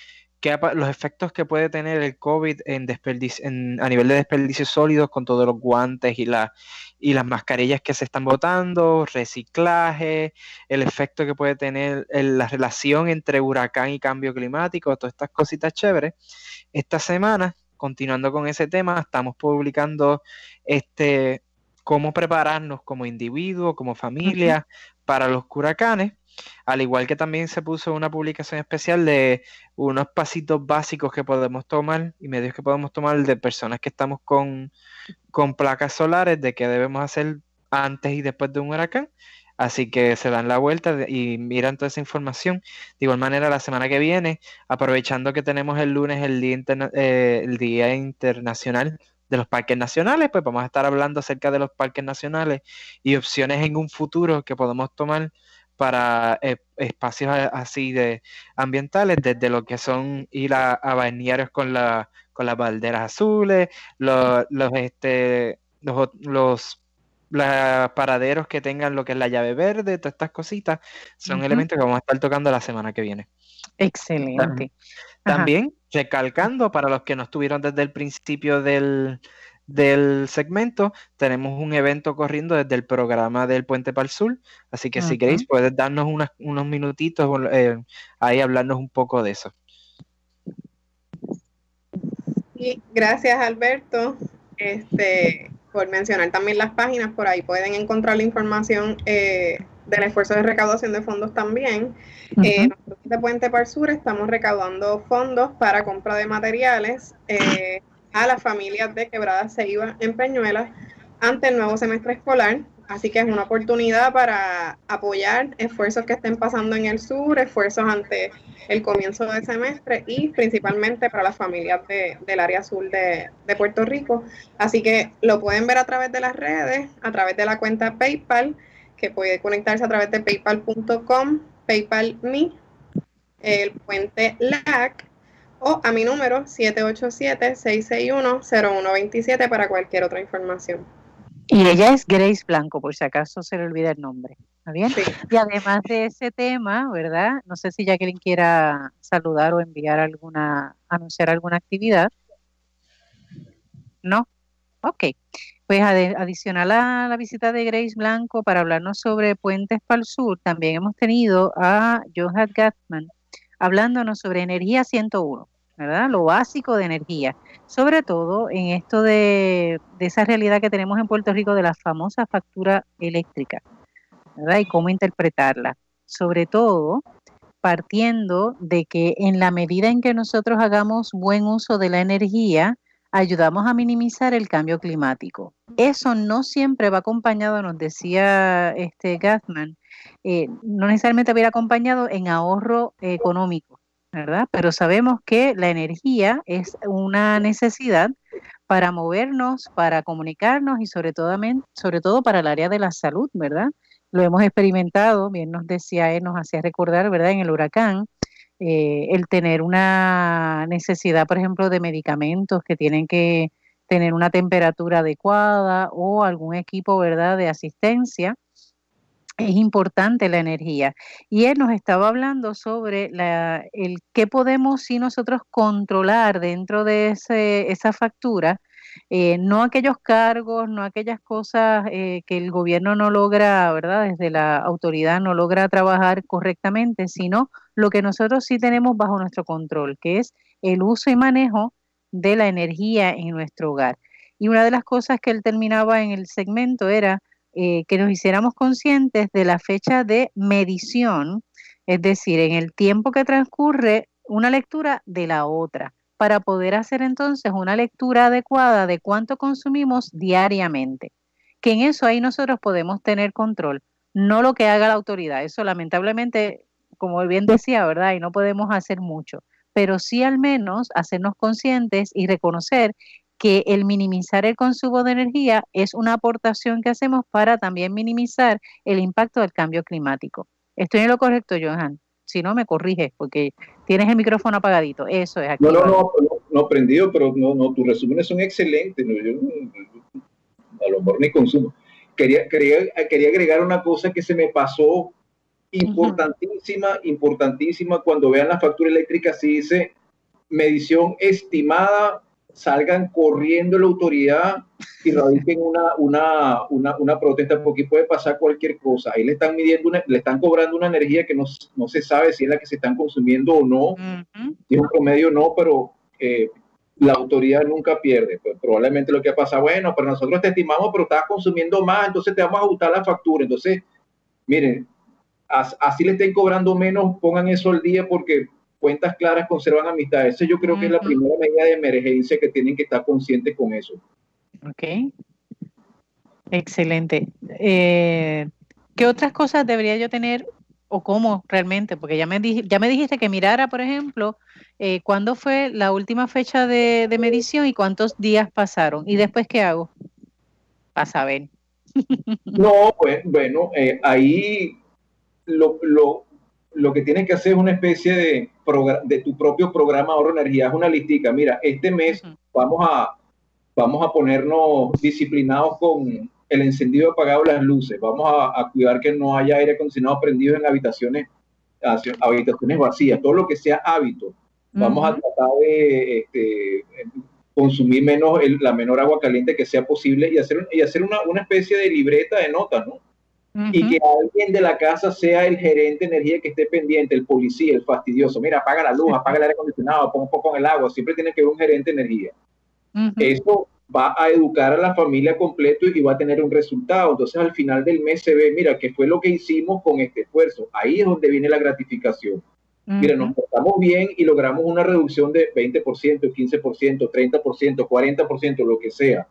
los efectos que puede tener el COVID en, en a nivel de desperdicios sólidos con todos los guantes y, la, y las mascarillas que se están botando, reciclaje, el efecto que puede tener la relación entre huracán y cambio climático, todas estas cositas chéveres. Esta semana continuando con ese tema, estamos publicando este cómo prepararnos como individuo, como familia para los huracanes. Al igual que también se puso una publicación especial de unos pasitos básicos que podemos tomar y medios que podemos tomar de personas que estamos con, con placas solares, de qué debemos hacer antes y después de un huracán. Así que se dan la vuelta y miran toda esa información. De igual manera, la semana que viene, aprovechando que tenemos el lunes el Día, eh, el día Internacional de los Parques Nacionales, pues vamos a estar hablando acerca de los parques nacionales y opciones en un futuro que podemos tomar para eh, espacios así de ambientales, desde lo que son ir a, a balnearios con, la, con las balderas azules, los, los, este, los, los los paraderos que tengan lo que es la llave verde, todas estas cositas, son elementos que vamos a estar tocando la semana que viene. Excelente. También, recalcando para los que no estuvieron desde el principio del, segmento, tenemos un evento corriendo desde el programa del Puente para el Sur, así que si queréis puedes darnos unos minutitos eh, ahí hablarnos un poco de eso. gracias Alberto. Este, por mencionar también las páginas, por ahí pueden encontrar la información eh, del esfuerzo de recaudación de fondos también. Eh, nosotros de Puente Par Sur estamos recaudando fondos para compra de materiales eh, a las familias de Quebrada Ceiba en Peñuelas ante el nuevo semestre escolar. Así que es una oportunidad para apoyar esfuerzos que estén pasando en el sur, esfuerzos ante el comienzo del semestre y principalmente para las familias del área sur de, Puerto Rico. Así que lo pueden ver a través de las redes, a través de la cuenta PayPal, que puede conectarse a través de paypal.com, PayPal.me, el puente LAC, o a mi número 787-661-0127 para cualquier otra información. Y ella es Grace Blanco, por si acaso se le olvida el nombre. ¿Está bien? Y además de ese tema, ¿verdad? No sé si Jacqueline quiera saludar o enviar alguna, anunciar alguna actividad. ¿No? Ok. Pues adicional a la visita de Grace Blanco para hablarnos sobre Puentes para el Sur, también hemos tenido a Johan Gatman hablándonos sobre energía 101. Lo básico de energía, sobre todo en esto de, esa realidad que tenemos en Puerto Rico de la famosa factura eléctrica. ¿verdad? Y cómo interpretarla. Sobre todo partiendo de que en la medida en que nosotros hagamos buen uso de la energía, ayudamos a minimizar el cambio climático. Eso no siempre va acompañado, nos decía este Gathman, eh, no necesariamente va acompañado en ahorro económico, ¿verdad? Pero sabemos que la energía es una necesidad para movernos, para comunicarnos y sobre todo, para el área de la salud, ¿verdad? Lo hemos experimentado, bien nos decía él, nos hacía recordar, ¿verdad? En el huracán, eh, el tener una necesidad, por ejemplo, de medicamentos que tienen que tener una temperatura adecuada o algún equipo, ¿verdad?, de asistencia. Es importante la energía. Y él nos estaba hablando sobre la, el qué podemos si nosotros controlar dentro de ese, esa factura eh, no aquellos cargos, no aquellas cosas eh, que el gobierno no logra, ¿verdad? Desde la autoridad no logra trabajar correctamente, sino lo que nosotros sí tenemos bajo nuestro control, que es el uso y manejo de la energía en nuestro hogar. Y una de las cosas que él terminaba en el segmento era eh, que nos hiciéramos conscientes de la fecha de medición, es decir, en el tiempo que transcurre una lectura de la otra para poder hacer entonces una lectura adecuada de cuánto consumimos diariamente. Que en eso ahí nosotros podemos tener control, no lo que haga la autoridad. Eso lamentablemente, como bien decía, ¿verdad? Y no podemos hacer mucho, pero sí al menos hacernos conscientes y reconocer que el minimizar el consumo de energía es una aportación que hacemos para también minimizar el impacto del cambio climático. ¿Estoy en lo correcto, Johan? Si no, me corriges, porque tienes el micrófono apagadito. Eso es. Aquí no, no, no, no, prendido, pero no, no, tus resúmenes son excelentes. Yo, a lo mejor ni consumo. Quería, quería, quería agregar una cosa que se me pasó importantísima, importantísima. Cuando vean la factura eléctrica, si dice medición estimada salgan corriendo la autoridad y radiquen una, una, una, una, protesta porque puede pasar cualquier cosa. Ahí le están midiendo, le están cobrando una energía que no, no, se sabe si es la que se están consumiendo o no, si es un promedio o no, pero eh, la autoridad nunca pierde. Pues probablemente lo que ha pasado, bueno, pero nosotros te estimamos, pero estás consumiendo más, entonces te vamos a ajustar la factura. Entonces, miren, así le estén cobrando menos, pongan eso al día porque cuentas claras conservan amistad. Eso yo creo que es la primera medida de emergencia que tienen que estar conscientes con eso. Ok. Excelente. Eh, ¿Qué otras cosas debería yo tener o cómo realmente? Porque ya me, ya me dijiste que mirara, por ejemplo, eh, cuándo fue la última fecha de, medición y cuántos días pasaron. ¿Y después qué hago? Para saber. no, pues bueno, eh, ahí lo, lo, lo que tienes que hacer es una especie de, de tu propio programa de ahorro energía. Es una listica. Mira, este mes vamos, a, vamos a ponernos disciplinados con el encendido apagado de las luces. Vamos a, cuidar que no haya aire acondicionado prendido en habitaciones, habitaciones vacías. Todo lo que sea hábito. Vamos a tratar de este, consumir menos la menor agua caliente que sea posible y hacer, y hacer una, una especie de libreta de notas, ¿no? Y que alguien de la casa sea el gerente de energía que esté pendiente, el policía, el fastidioso. Mira, apaga la luz, apaga el aire acondicionado, pon un poco en el agua. Siempre tiene que haber un gerente de energía. Eso va a educar a la familia completo y va a tener un resultado. Entonces, al final del mes se ve, mira, ¿qué fue lo que hicimos con este esfuerzo? Ahí es donde viene la gratificación. Mira, nos portamos bien y logramos una reducción de 20%, 15%, 30%, 40%, lo que sea.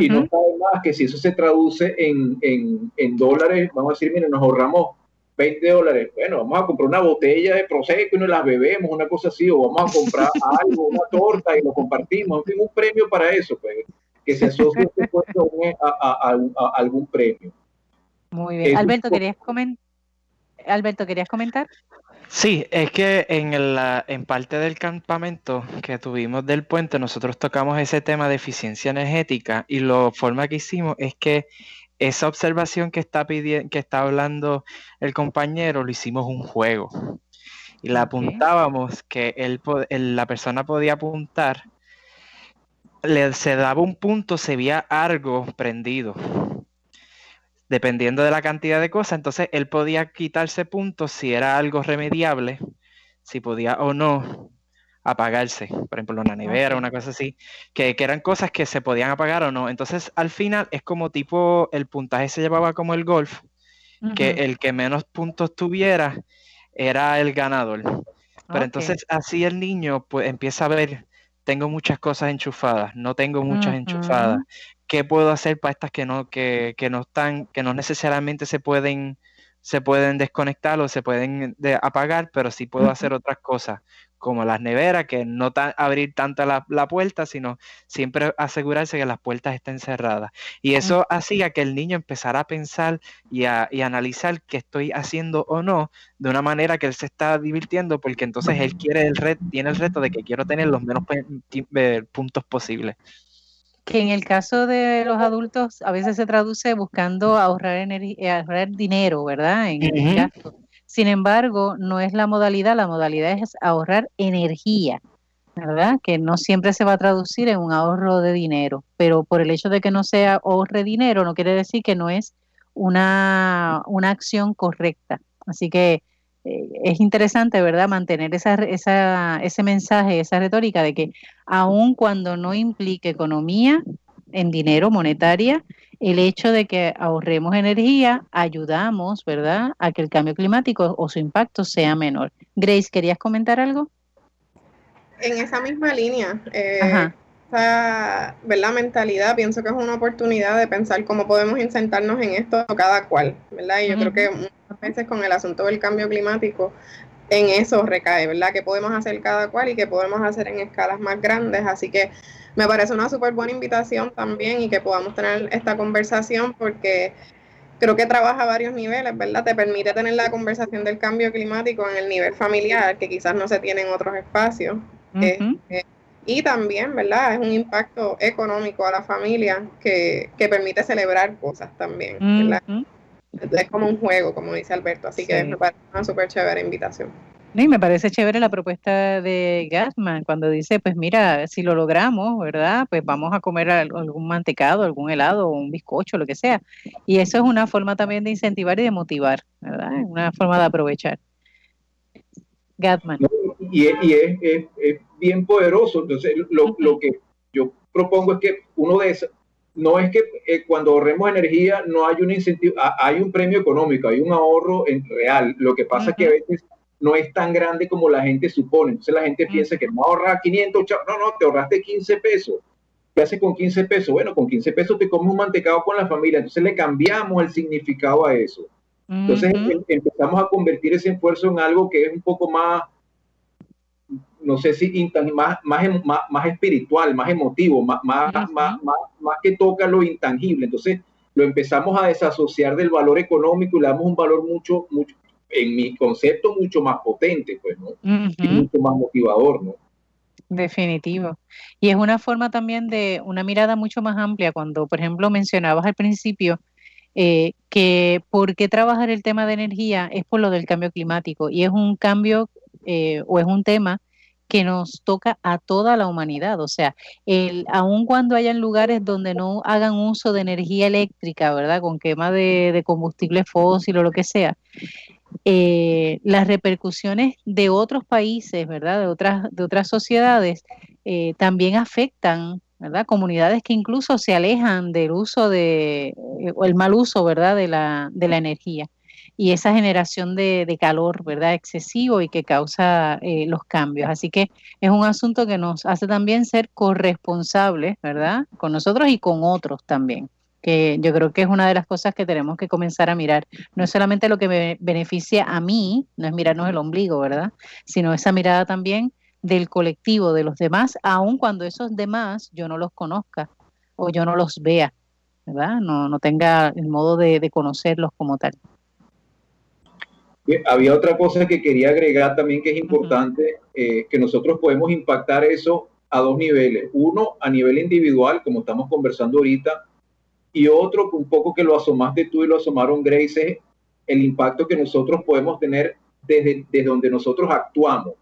Y no sabe más que si eso se traduce en, en, en, dólares, vamos a decir, mire, nos ahorramos 20 dólares. Bueno, vamos a comprar una botella de Prosecco y nos las bebemos, una cosa así, o vamos a comprar algo, una torta y lo compartimos. En fin, un premio para eso, pues, que se asocie este a, a, algún premio. Muy bien. Alberto, ¿querías comentar? Alberto, ¿querías comentar? Sí, es que en, en parte del campamento que tuvimos del puente, nosotros tocamos ese tema de eficiencia energética y la forma que hicimos es que esa observación que está, pidiendo, que está hablando el compañero lo hicimos un juego. Y la apuntábamos que él, la persona podía apuntar, le, se daba un punto, se veía algo prendido dependiendo de la cantidad de cosas, entonces él podía quitarse puntos si era algo remediable, si podía o no apagarse, por ejemplo, una nevera, una cosa así, que, eran cosas que se podían apagar o no. Entonces, al final es como tipo, el puntaje se llevaba como el golf que el que menos puntos tuviera era el ganador. Pero entonces así el niño pues empieza a ver, tengo muchas cosas enchufadas, no tengo muchas enchufadas. ¿Qué puedo hacer para estas que no, que, que no están, que no necesariamente se pueden se pueden desconectar o se pueden apagar, pero sí puedo hacer otras cosas, como las neveras, que no abrir tanta la, puerta, sino siempre asegurarse que las puertas estén cerradas. Y eso hacía que el niño empezara a pensar y a y analizar qué estoy haciendo o no, de una manera que él se está divirtiendo, porque entonces él quiere el red, tiene el reto de que quiero tener los menos eh, puntos posibles que en el caso de los adultos a veces se traduce buscando ahorrar, eh, ahorrar dinero, ¿verdad? En Sin embargo, no es la modalidad, la modalidad es ahorrar energía, ¿verdad? Que no siempre se va a traducir en un ahorro de dinero, pero por el hecho de que no sea ahorre dinero no quiere decir que no es una, una acción correcta. Así que eh, es interesante, ¿verdad?, mantener esa, esa, ese mensaje, esa retórica de que aun cuando no implique economía en dinero, monetaria, el hecho de que ahorremos energía, ayudamos, ¿verdad?, a que el cambio climático o su impacto sea menor. Grace, ¿querías comentar algo? En esa misma línea, eh, esa ¿verdad? mentalidad, pienso que es una oportunidad de pensar cómo podemos insertarnos en esto cada cual, ¿verdad? Y yo creo que muchas veces con el asunto del cambio climático, en eso recae, ¿verdad? ¿Qué podemos hacer cada cual y qué podemos hacer en escalas más grandes? Así que me parece una súper buena invitación también y que podamos tener esta conversación porque creo que trabaja a varios niveles, ¿verdad? Te permite tener la conversación del cambio climático en el nivel familiar, que quizás no se tiene en otros espacios. Y también, ¿verdad? Es un impacto económico a la familia que, permite celebrar cosas también, ¿verdad? Es como un juego, como dice Alberto, así que me parece una súper chévere invitación. Y me parece chévere la propuesta de Gasman cuando dice, pues mira, si lo logramos, ¿verdad? Pues vamos a comer algún mantecado, algún helado, un bizcocho, lo que sea. Y eso es una forma también de incentivar y de motivar, ¿verdad? Una forma de aprovechar. Gatman. Y, es, bien poderoso. Entonces, lo, que yo propongo es que uno de esos, no es que eh, cuando ahorremos energía no hay un incentivo, hay un premio económico, hay un ahorro en real. Lo que pasa es que a veces no es tan grande como la gente supone. Entonces la gente piensa que no ahorrar 500, no, no, te ahorraste 15 pesos. ¿Qué hace con 15 pesos? Bueno, con 15 pesos te comes un mantecado con la familia. Entonces le cambiamos el significado a eso. Entonces em, empezamos a convertir ese esfuerzo en algo que es un poco más, no sé si más, más, em, más, más espiritual, más emotivo, más, más, más, más, que toca lo intangible. Entonces lo empezamos a desasociar del valor económico y le damos un valor mucho, mucho en mi concepto, mucho más potente, pues, ¿no? Y mucho más motivador, ¿no? Definitivo. Y es una forma también de una mirada mucho más amplia cuando, por ejemplo, mencionabas al principio eh, que por qué trabajar el tema de energía es por lo del cambio climático y es un cambio eh, o es un tema que nos toca a toda la humanidad. O sea, el, aun cuando hayan lugares donde no hagan uso de energía eléctrica, ¿verdad? Con quema de, combustible fósil o lo que sea, eh, las repercusiones de otros países, ¿verdad? De otras, de otras sociedades, también afectan ¿verdad? Comunidades que incluso se alejan del uso de, eh, o el mal uso, ¿verdad? De la, de la energía y esa generación de, calor, ¿verdad? Excesivo y que causa eh, los cambios. Así que es un asunto que nos hace también ser corresponsables, ¿verdad? Con nosotros y con otros también que yo creo que es una de las cosas que tenemos que comenzar a mirar. No es solamente lo que me beneficia a mí, no es mirarnos el ombligo, ¿verdad? Sino esa mirada también del colectivo, de los demás, aun cuando esos demás yo no los conozca o yo no los vea, ¿verdad? No, no tenga el modo de, conocerlos como tal. Había otra cosa que quería agregar también que es importante, eh, que nosotros podemos impactar eso a dos niveles. Uno, a nivel individual, como estamos conversando ahorita, y otro, un poco que lo asomaste tú y lo asomaron Grace, es el impacto que nosotros podemos tener desde, desde donde nosotros actuamos.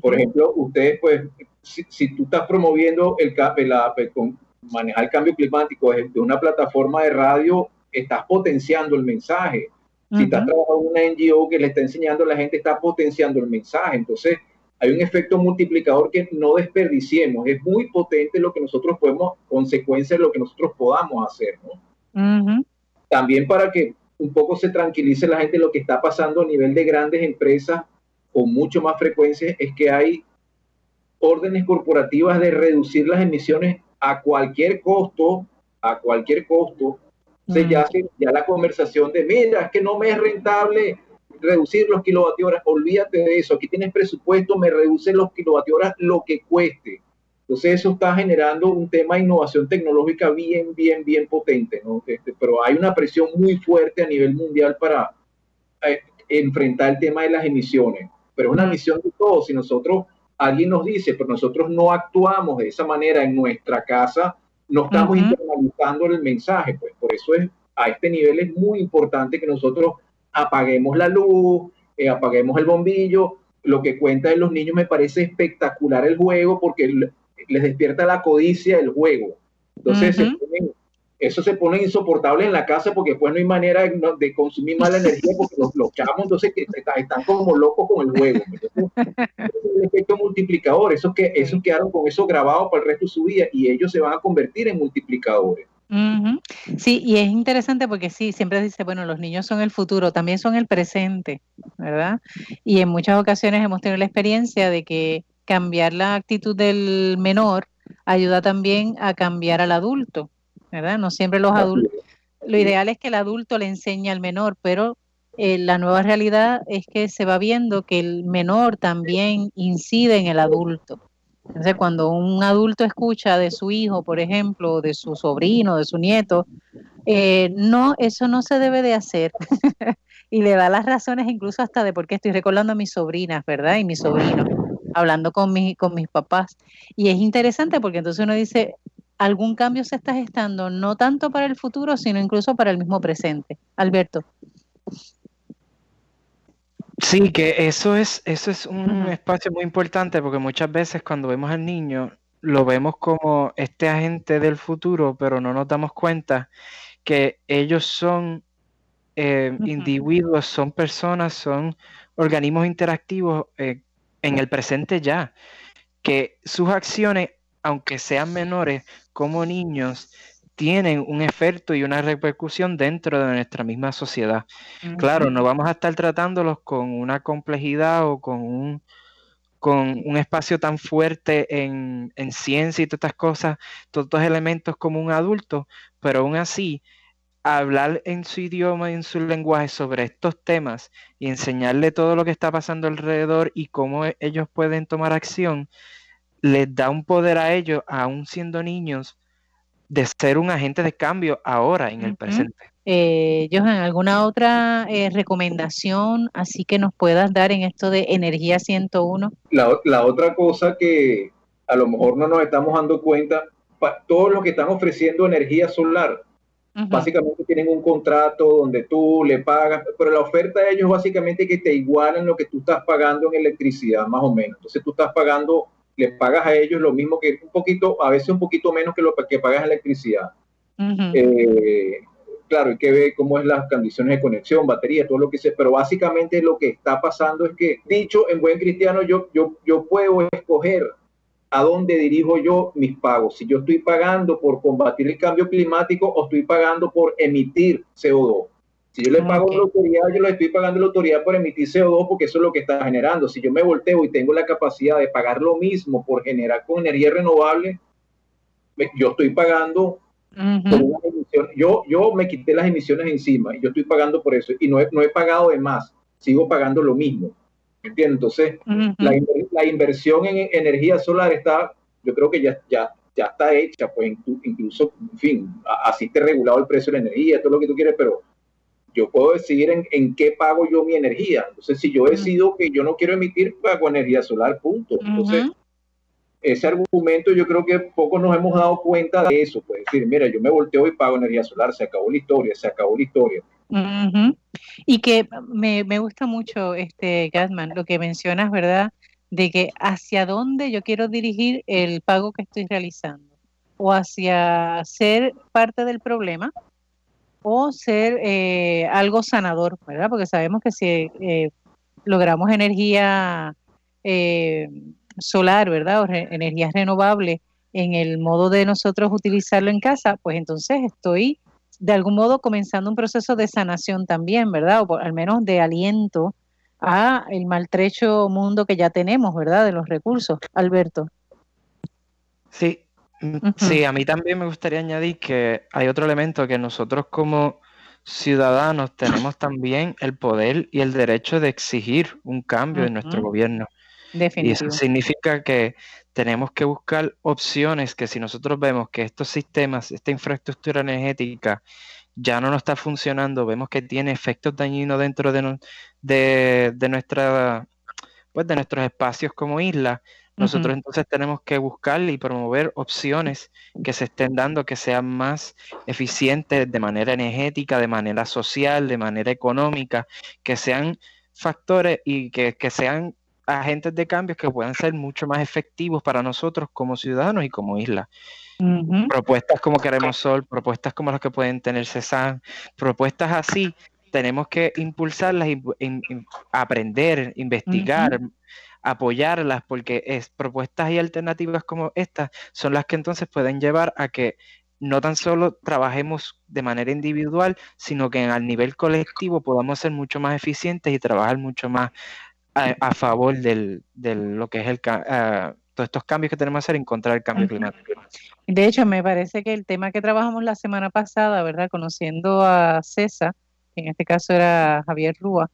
Por ejemplo, ustedes, pues, si, tú estás promoviendo el, el, con manejar el cambio climático desde una plataforma de radio, estás potenciando el mensaje. Si estás trabajando en una NGO que le está enseñando la gente, está potenciando el mensaje. Entonces, hay un efecto multiplicador que no desperdiciemos. Es muy potente lo que nosotros podemos, consecuencia de lo que nosotros podamos hacer, ¿no? También para que un poco se tranquilice la gente lo que está pasando a nivel de grandes empresas con mucho más frecuencia es que hay órdenes corporativas de reducir las emisiones a cualquier costo, a cualquier costo. Se ya, ya la conversación de, mira, es que no me es rentable reducir los kilovatios hora, olvídate de eso, aquí tienes presupuesto, me reduce los kilovatios hora lo que cueste. Entonces eso está generando un tema de innovación tecnológica bien, bien, bien potente, ¿no? Este, pero hay una presión muy fuerte a nivel mundial para eh, enfrentar el tema de las emisiones. Pero es una misión de todos. Si nosotros, alguien nos dice, pero nosotros no actuamos de esa manera en nuestra casa, no estamos internalizando el mensaje. Pues por eso es, a este nivel es muy importante que nosotros apaguemos la luz, eh, apaguemos el bombillo. Lo que cuenta de los niños me parece espectacular el juego porque les despierta la codicia del juego. Entonces, eso se pone insoportable en la casa porque después no hay manera de, consumir mala energía porque los, los chamos entonces que están como locos con el juego. es el efecto multiplicador, esos que esos quedaron con eso grabado para el resto de su vida y ellos se van a convertir en multiplicadores. Sí, y es interesante porque sí, siempre dice, bueno, los niños son el futuro, también son el presente, ¿verdad? Y en muchas ocasiones hemos tenido la experiencia de que cambiar la actitud del menor ayuda también a cambiar al adulto, ¿verdad? No siempre los adultos, lo ideal es que el adulto le enseñe al menor, pero eh, la nueva realidad es que se va viendo que el menor también incide en el adulto. Entonces, cuando un adulto escucha de su hijo, por ejemplo, de su sobrino, de su nieto, eh, no, eso no se debe de hacer. y le da las razones incluso hasta de por qué estoy recordando a mis sobrinas, ¿verdad? Y mis sobrinos, hablando con, mi, con mis papás. Y es interesante porque entonces uno dice, algún cambio se está gestando, no tanto para el futuro, sino incluso para el mismo presente. Alberto. Sí, que eso es, eso es un espacio muy importante porque muchas veces cuando vemos al niño lo vemos como este agente del futuro, pero no nos damos cuenta que ellos son eh, individuos, son personas, son organismos interactivos eh, en el presente ya, que sus acciones, aunque sean menores, como niños, tienen un efecto y una repercusión dentro de nuestra misma sociedad. Claro, no vamos a estar tratándolos con una complejidad o con un, con un espacio tan fuerte en, en ciencia y todas estas cosas, todos estos elementos como un adulto, pero aún así, hablar en su idioma y en su lenguaje sobre estos temas y enseñarle todo lo que está pasando alrededor y cómo e, ellos pueden tomar acción, les da un poder a ellos, aún siendo niños, de ser un agente de cambio ahora en el presente. Eh, Johan, ¿alguna otra eh, recomendación así que nos puedas dar en esto de energía 101? La, la otra cosa que a lo mejor no nos estamos dando cuenta, todos los que están ofreciendo energía solar, básicamente tienen un contrato donde tú le pagas, pero la oferta de ellos básicamente es que te igualan lo que tú estás pagando en electricidad, más o menos. Entonces tú estás pagando le pagas a ellos lo mismo que un poquito, a veces un poquito menos que lo que pagas electricidad. Eh, claro, hay que ver cómo es las condiciones de conexión, batería, todo lo que sea, pero básicamente lo que está pasando es que, dicho en buen cristiano, yo, yo, yo puedo escoger a dónde dirijo yo mis pagos. Si yo estoy pagando por combatir el cambio climático o estoy pagando por emitir CO2. Si yo le pago la autoridad, yo le estoy pagando la autoridad por emitir CO2 porque eso es lo que está generando. Si yo me volteo y tengo la capacidad de pagar lo mismo por generar con energía renovable, yo estoy pagando Yo, yo me quité las emisiones encima y yo estoy pagando por eso y no he, no he pagado de más, sigo pagando lo mismo. ¿Entiendes? Entonces, la, la, inversión en energía solar está, yo creo que ya, ya, ya está hecha, pues incluso, en fin, así te regulado el precio de la energía, todo lo que tú quieres, pero yo puedo decidir en, en, qué pago yo mi energía. Entonces, si yo decido que yo no quiero emitir, pago energía solar, punto. Entonces, ese argumento yo creo que poco nos hemos dado cuenta de eso. Pues decir, mira, yo me volteo y pago energía solar, se acabó la historia, se acabó la historia. Y que me, me, gusta mucho, este Gatman, lo que mencionas, ¿verdad? De que hacia dónde yo quiero dirigir el pago que estoy realizando o hacia ser parte del problema o ser eh, algo sanador, ¿verdad? Porque sabemos que si eh, logramos energía eh, solar, ¿verdad? O energías renovables en el modo de nosotros utilizarlo en casa, pues entonces estoy de algún modo comenzando un proceso de sanación también, ¿verdad? O al menos de aliento a el maltrecho mundo que ya tenemos, ¿verdad? De los recursos. Alberto. Sí, sí, a mí también me gustaría añadir que hay otro elemento que nosotros como ciudadanos tenemos también el poder y el derecho de exigir un cambio en nuestro gobierno. Y eso significa que tenemos que buscar opciones que si nosotros vemos que estos sistemas, esta infraestructura energética ya no nos está funcionando, vemos que tiene efectos dañinos dentro de, de, nuestra, pues de nuestros espacios como isla, nosotros entonces tenemos que buscar y promover opciones que se estén dando que sean más eficientes de manera energética, de manera social, de manera económica, que sean factores y que, que sean agentes de cambio que puedan ser mucho más efectivos para nosotros como ciudadanos y como isla. Propuestas como Queremos Sol, propuestas como las que pueden tener CESAN, propuestas así, tenemos que impulsarlas, y, aprender, investigar, apoyarlas, porque es, propuestas y alternativas como estas son las que entonces pueden llevar a que no tan solo trabajemos de manera individual, sino que al nivel colectivo podamos ser mucho más eficientes y trabajar mucho más a, favor del, de lo que es el uh, todos estos cambios que tenemos que hacer en contra del cambio climático. De hecho, me parece que el tema que trabajamos la semana pasada, ¿verdad? Conociendo a César, que en este caso era Javier Rúa,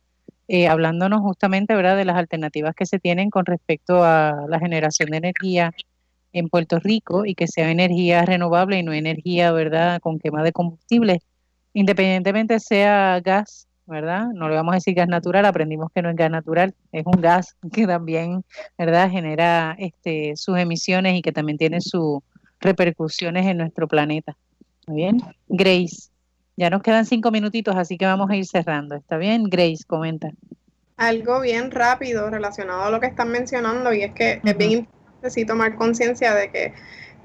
eh, hablándonos justamente, ¿verdad?, de las alternativas que se tienen con respecto a la generación de energía en Puerto Rico y que sea energía renovable y no energía, ¿verdad?, con quema de combustible, independientemente sea gas ¿verdad? No le vamos a decir gas natural, aprendimos que no es gas natural, es un gas que también, ¿verdad? Genera este, sus emisiones y que también tiene sus repercusiones en nuestro planeta. Muy bien. Grace, ya nos quedan cinco minutitos, así que vamos a ir cerrando. ¿Está bien? Grace, comenta. Algo bien rápido relacionado a lo que están mencionando y es que es bien importante sí tomar conciencia de que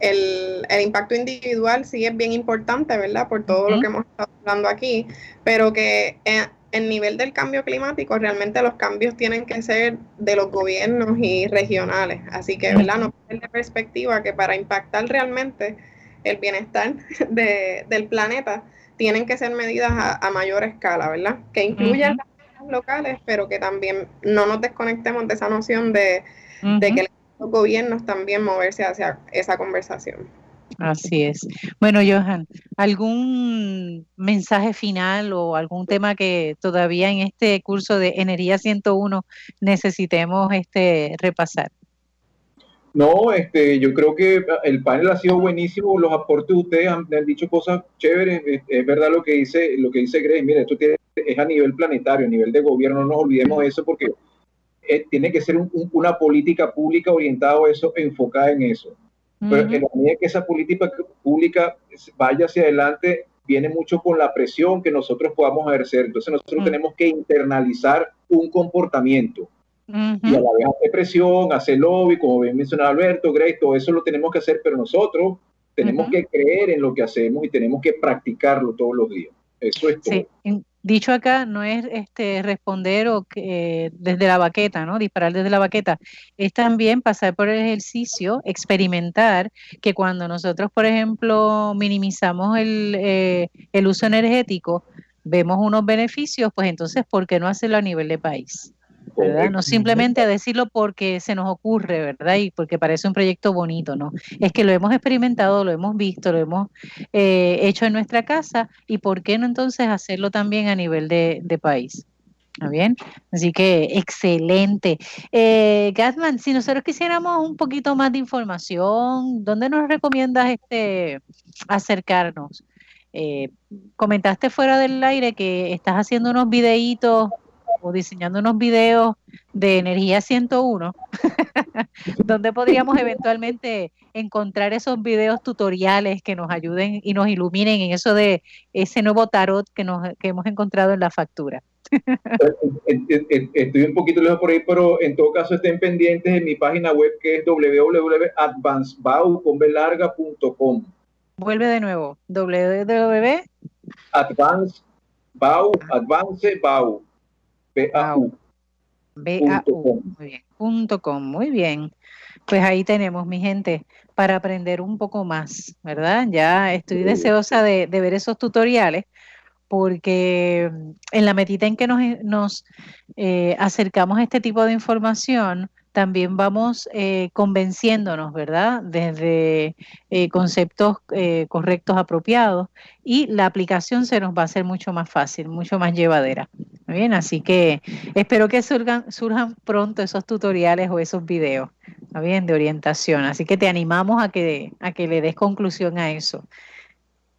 el, impacto individual sí es bien importante, ¿verdad? Por todo lo que hemos estado hablando aquí, pero que en, el nivel del cambio climático realmente los cambios tienen que ser de los gobiernos y regionales. Así que, ¿verdad? No de perspectiva que para impactar realmente el bienestar del planeta tienen que ser medidas a, mayor escala, ¿verdad? Que incluyan las locales, pero que también no nos desconectemos de esa noción de, de que los gobiernos también moverse hacia esa conversación. Así es. Bueno, Johan, ¿algún mensaje final o algún tema que todavía en este curso de Energía 101 necesitemos este, repasar? No, este, yo creo que el panel ha sido buenísimo, los aportes de ustedes han, dicho cosas chéveres, es, verdad lo que dice, lo que dice Grace, mire, esto es a nivel planetario, a nivel de gobierno, no nos olvidemos de eso porque eh, tiene que ser una política pública orientada a eso, enfocada en eso. Pero en la medida que esa política pública vaya hacia adelante, viene mucho con la presión que nosotros podamos ejercer. Entonces nosotros tenemos que internalizar un comportamiento. Y a la vez hacer presión, hacer lobby, como bien mencionaba Alberto, Grace, todo eso lo tenemos que hacer, pero nosotros tenemos que creer en lo que hacemos y tenemos que practicarlo todos los días. Eso es todo. Sí. Dicho acá, no es este responder o que, desde la baqueta, ¿no? Disparar desde la baqueta. Es también pasar por el ejercicio, experimentar que cuando nosotros, por ejemplo, minimizamos el, eh, el uso energético, vemos unos beneficios, pues entonces, ¿por qué no hacerlo a nivel de país? No simplemente a decirlo porque se nos ocurre, ¿verdad? Y porque parece un proyecto bonito, ¿no? Es que lo hemos experimentado, lo hemos visto, lo hemos eh, hecho en nuestra casa y ¿por qué no entonces hacerlo también a nivel de, país? ¿Está bien? Así que excelente. Eh, Gatman, si nosotros quisiéramos un poquito más de información, ¿dónde nos recomiendas este acercarnos? Eh, comentaste fuera del aire que estás haciendo unos videitos diseñando unos videos de energía 101, donde podríamos eventualmente encontrar esos videos tutoriales que nos ayuden y nos iluminen en eso de ese nuevo tarot que, nos, que hemos encontrado en la factura. Estoy un poquito lejos por ahí, pero en todo caso estén pendientes en mi página web que es www.advancebau.com. Vuelve de nuevo, www. BAU. BAU. Muy bien. Punto com. Muy bien. Pues ahí tenemos, mi gente. para aprender un poco más, ¿verdad? Ya estoy deseosa de, ver esos tutoriales porque en la medida en que nos, eh, acercamos a este tipo de información, también vamos eh, convenciéndonos, ¿verdad? Desde eh, conceptos eh, correctos, apropiados, y la aplicación se nos va a hacer mucho más fácil, mucho más llevadera. Bien, así que espero que surjan, pronto esos tutoriales o esos videos, bien? De orientación. Así que te animamos a que, a que le des conclusión a eso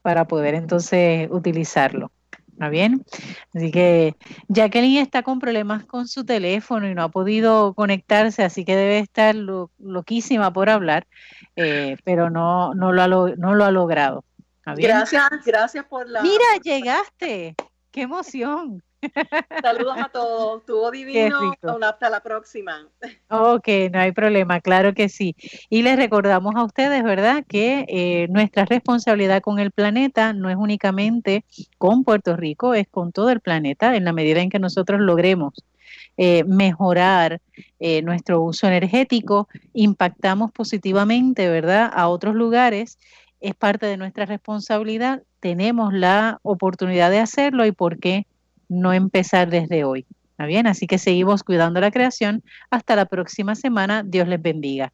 para poder entonces utilizarlo. ¿Está bien? Así que Jacqueline está con problemas con su teléfono y no ha podido conectarse, así que debe estar loquísima por hablar, eh, pero no, no, lo ha, no lo ha logrado. Gracias, gracias por la... Mira, llegaste. ¡Qué emoción! Saludos a todos, estuvo divino, hasta la próxima. Ok, no hay problema, claro que sí. Y les recordamos a ustedes, ¿verdad?, que eh, nuestra responsabilidad con el planeta no es únicamente con Puerto Rico, es con todo el planeta, en la medida en que nosotros logremos eh, mejorar eh, nuestro uso energético, impactamos positivamente, ¿verdad?, a otros lugares, es parte de nuestra responsabilidad, tenemos la oportunidad de hacerlo y por qué no empezar desde hoy. ¿Está bien? Así que seguimos cuidando la creación. Hasta la próxima semana. Dios les bendiga.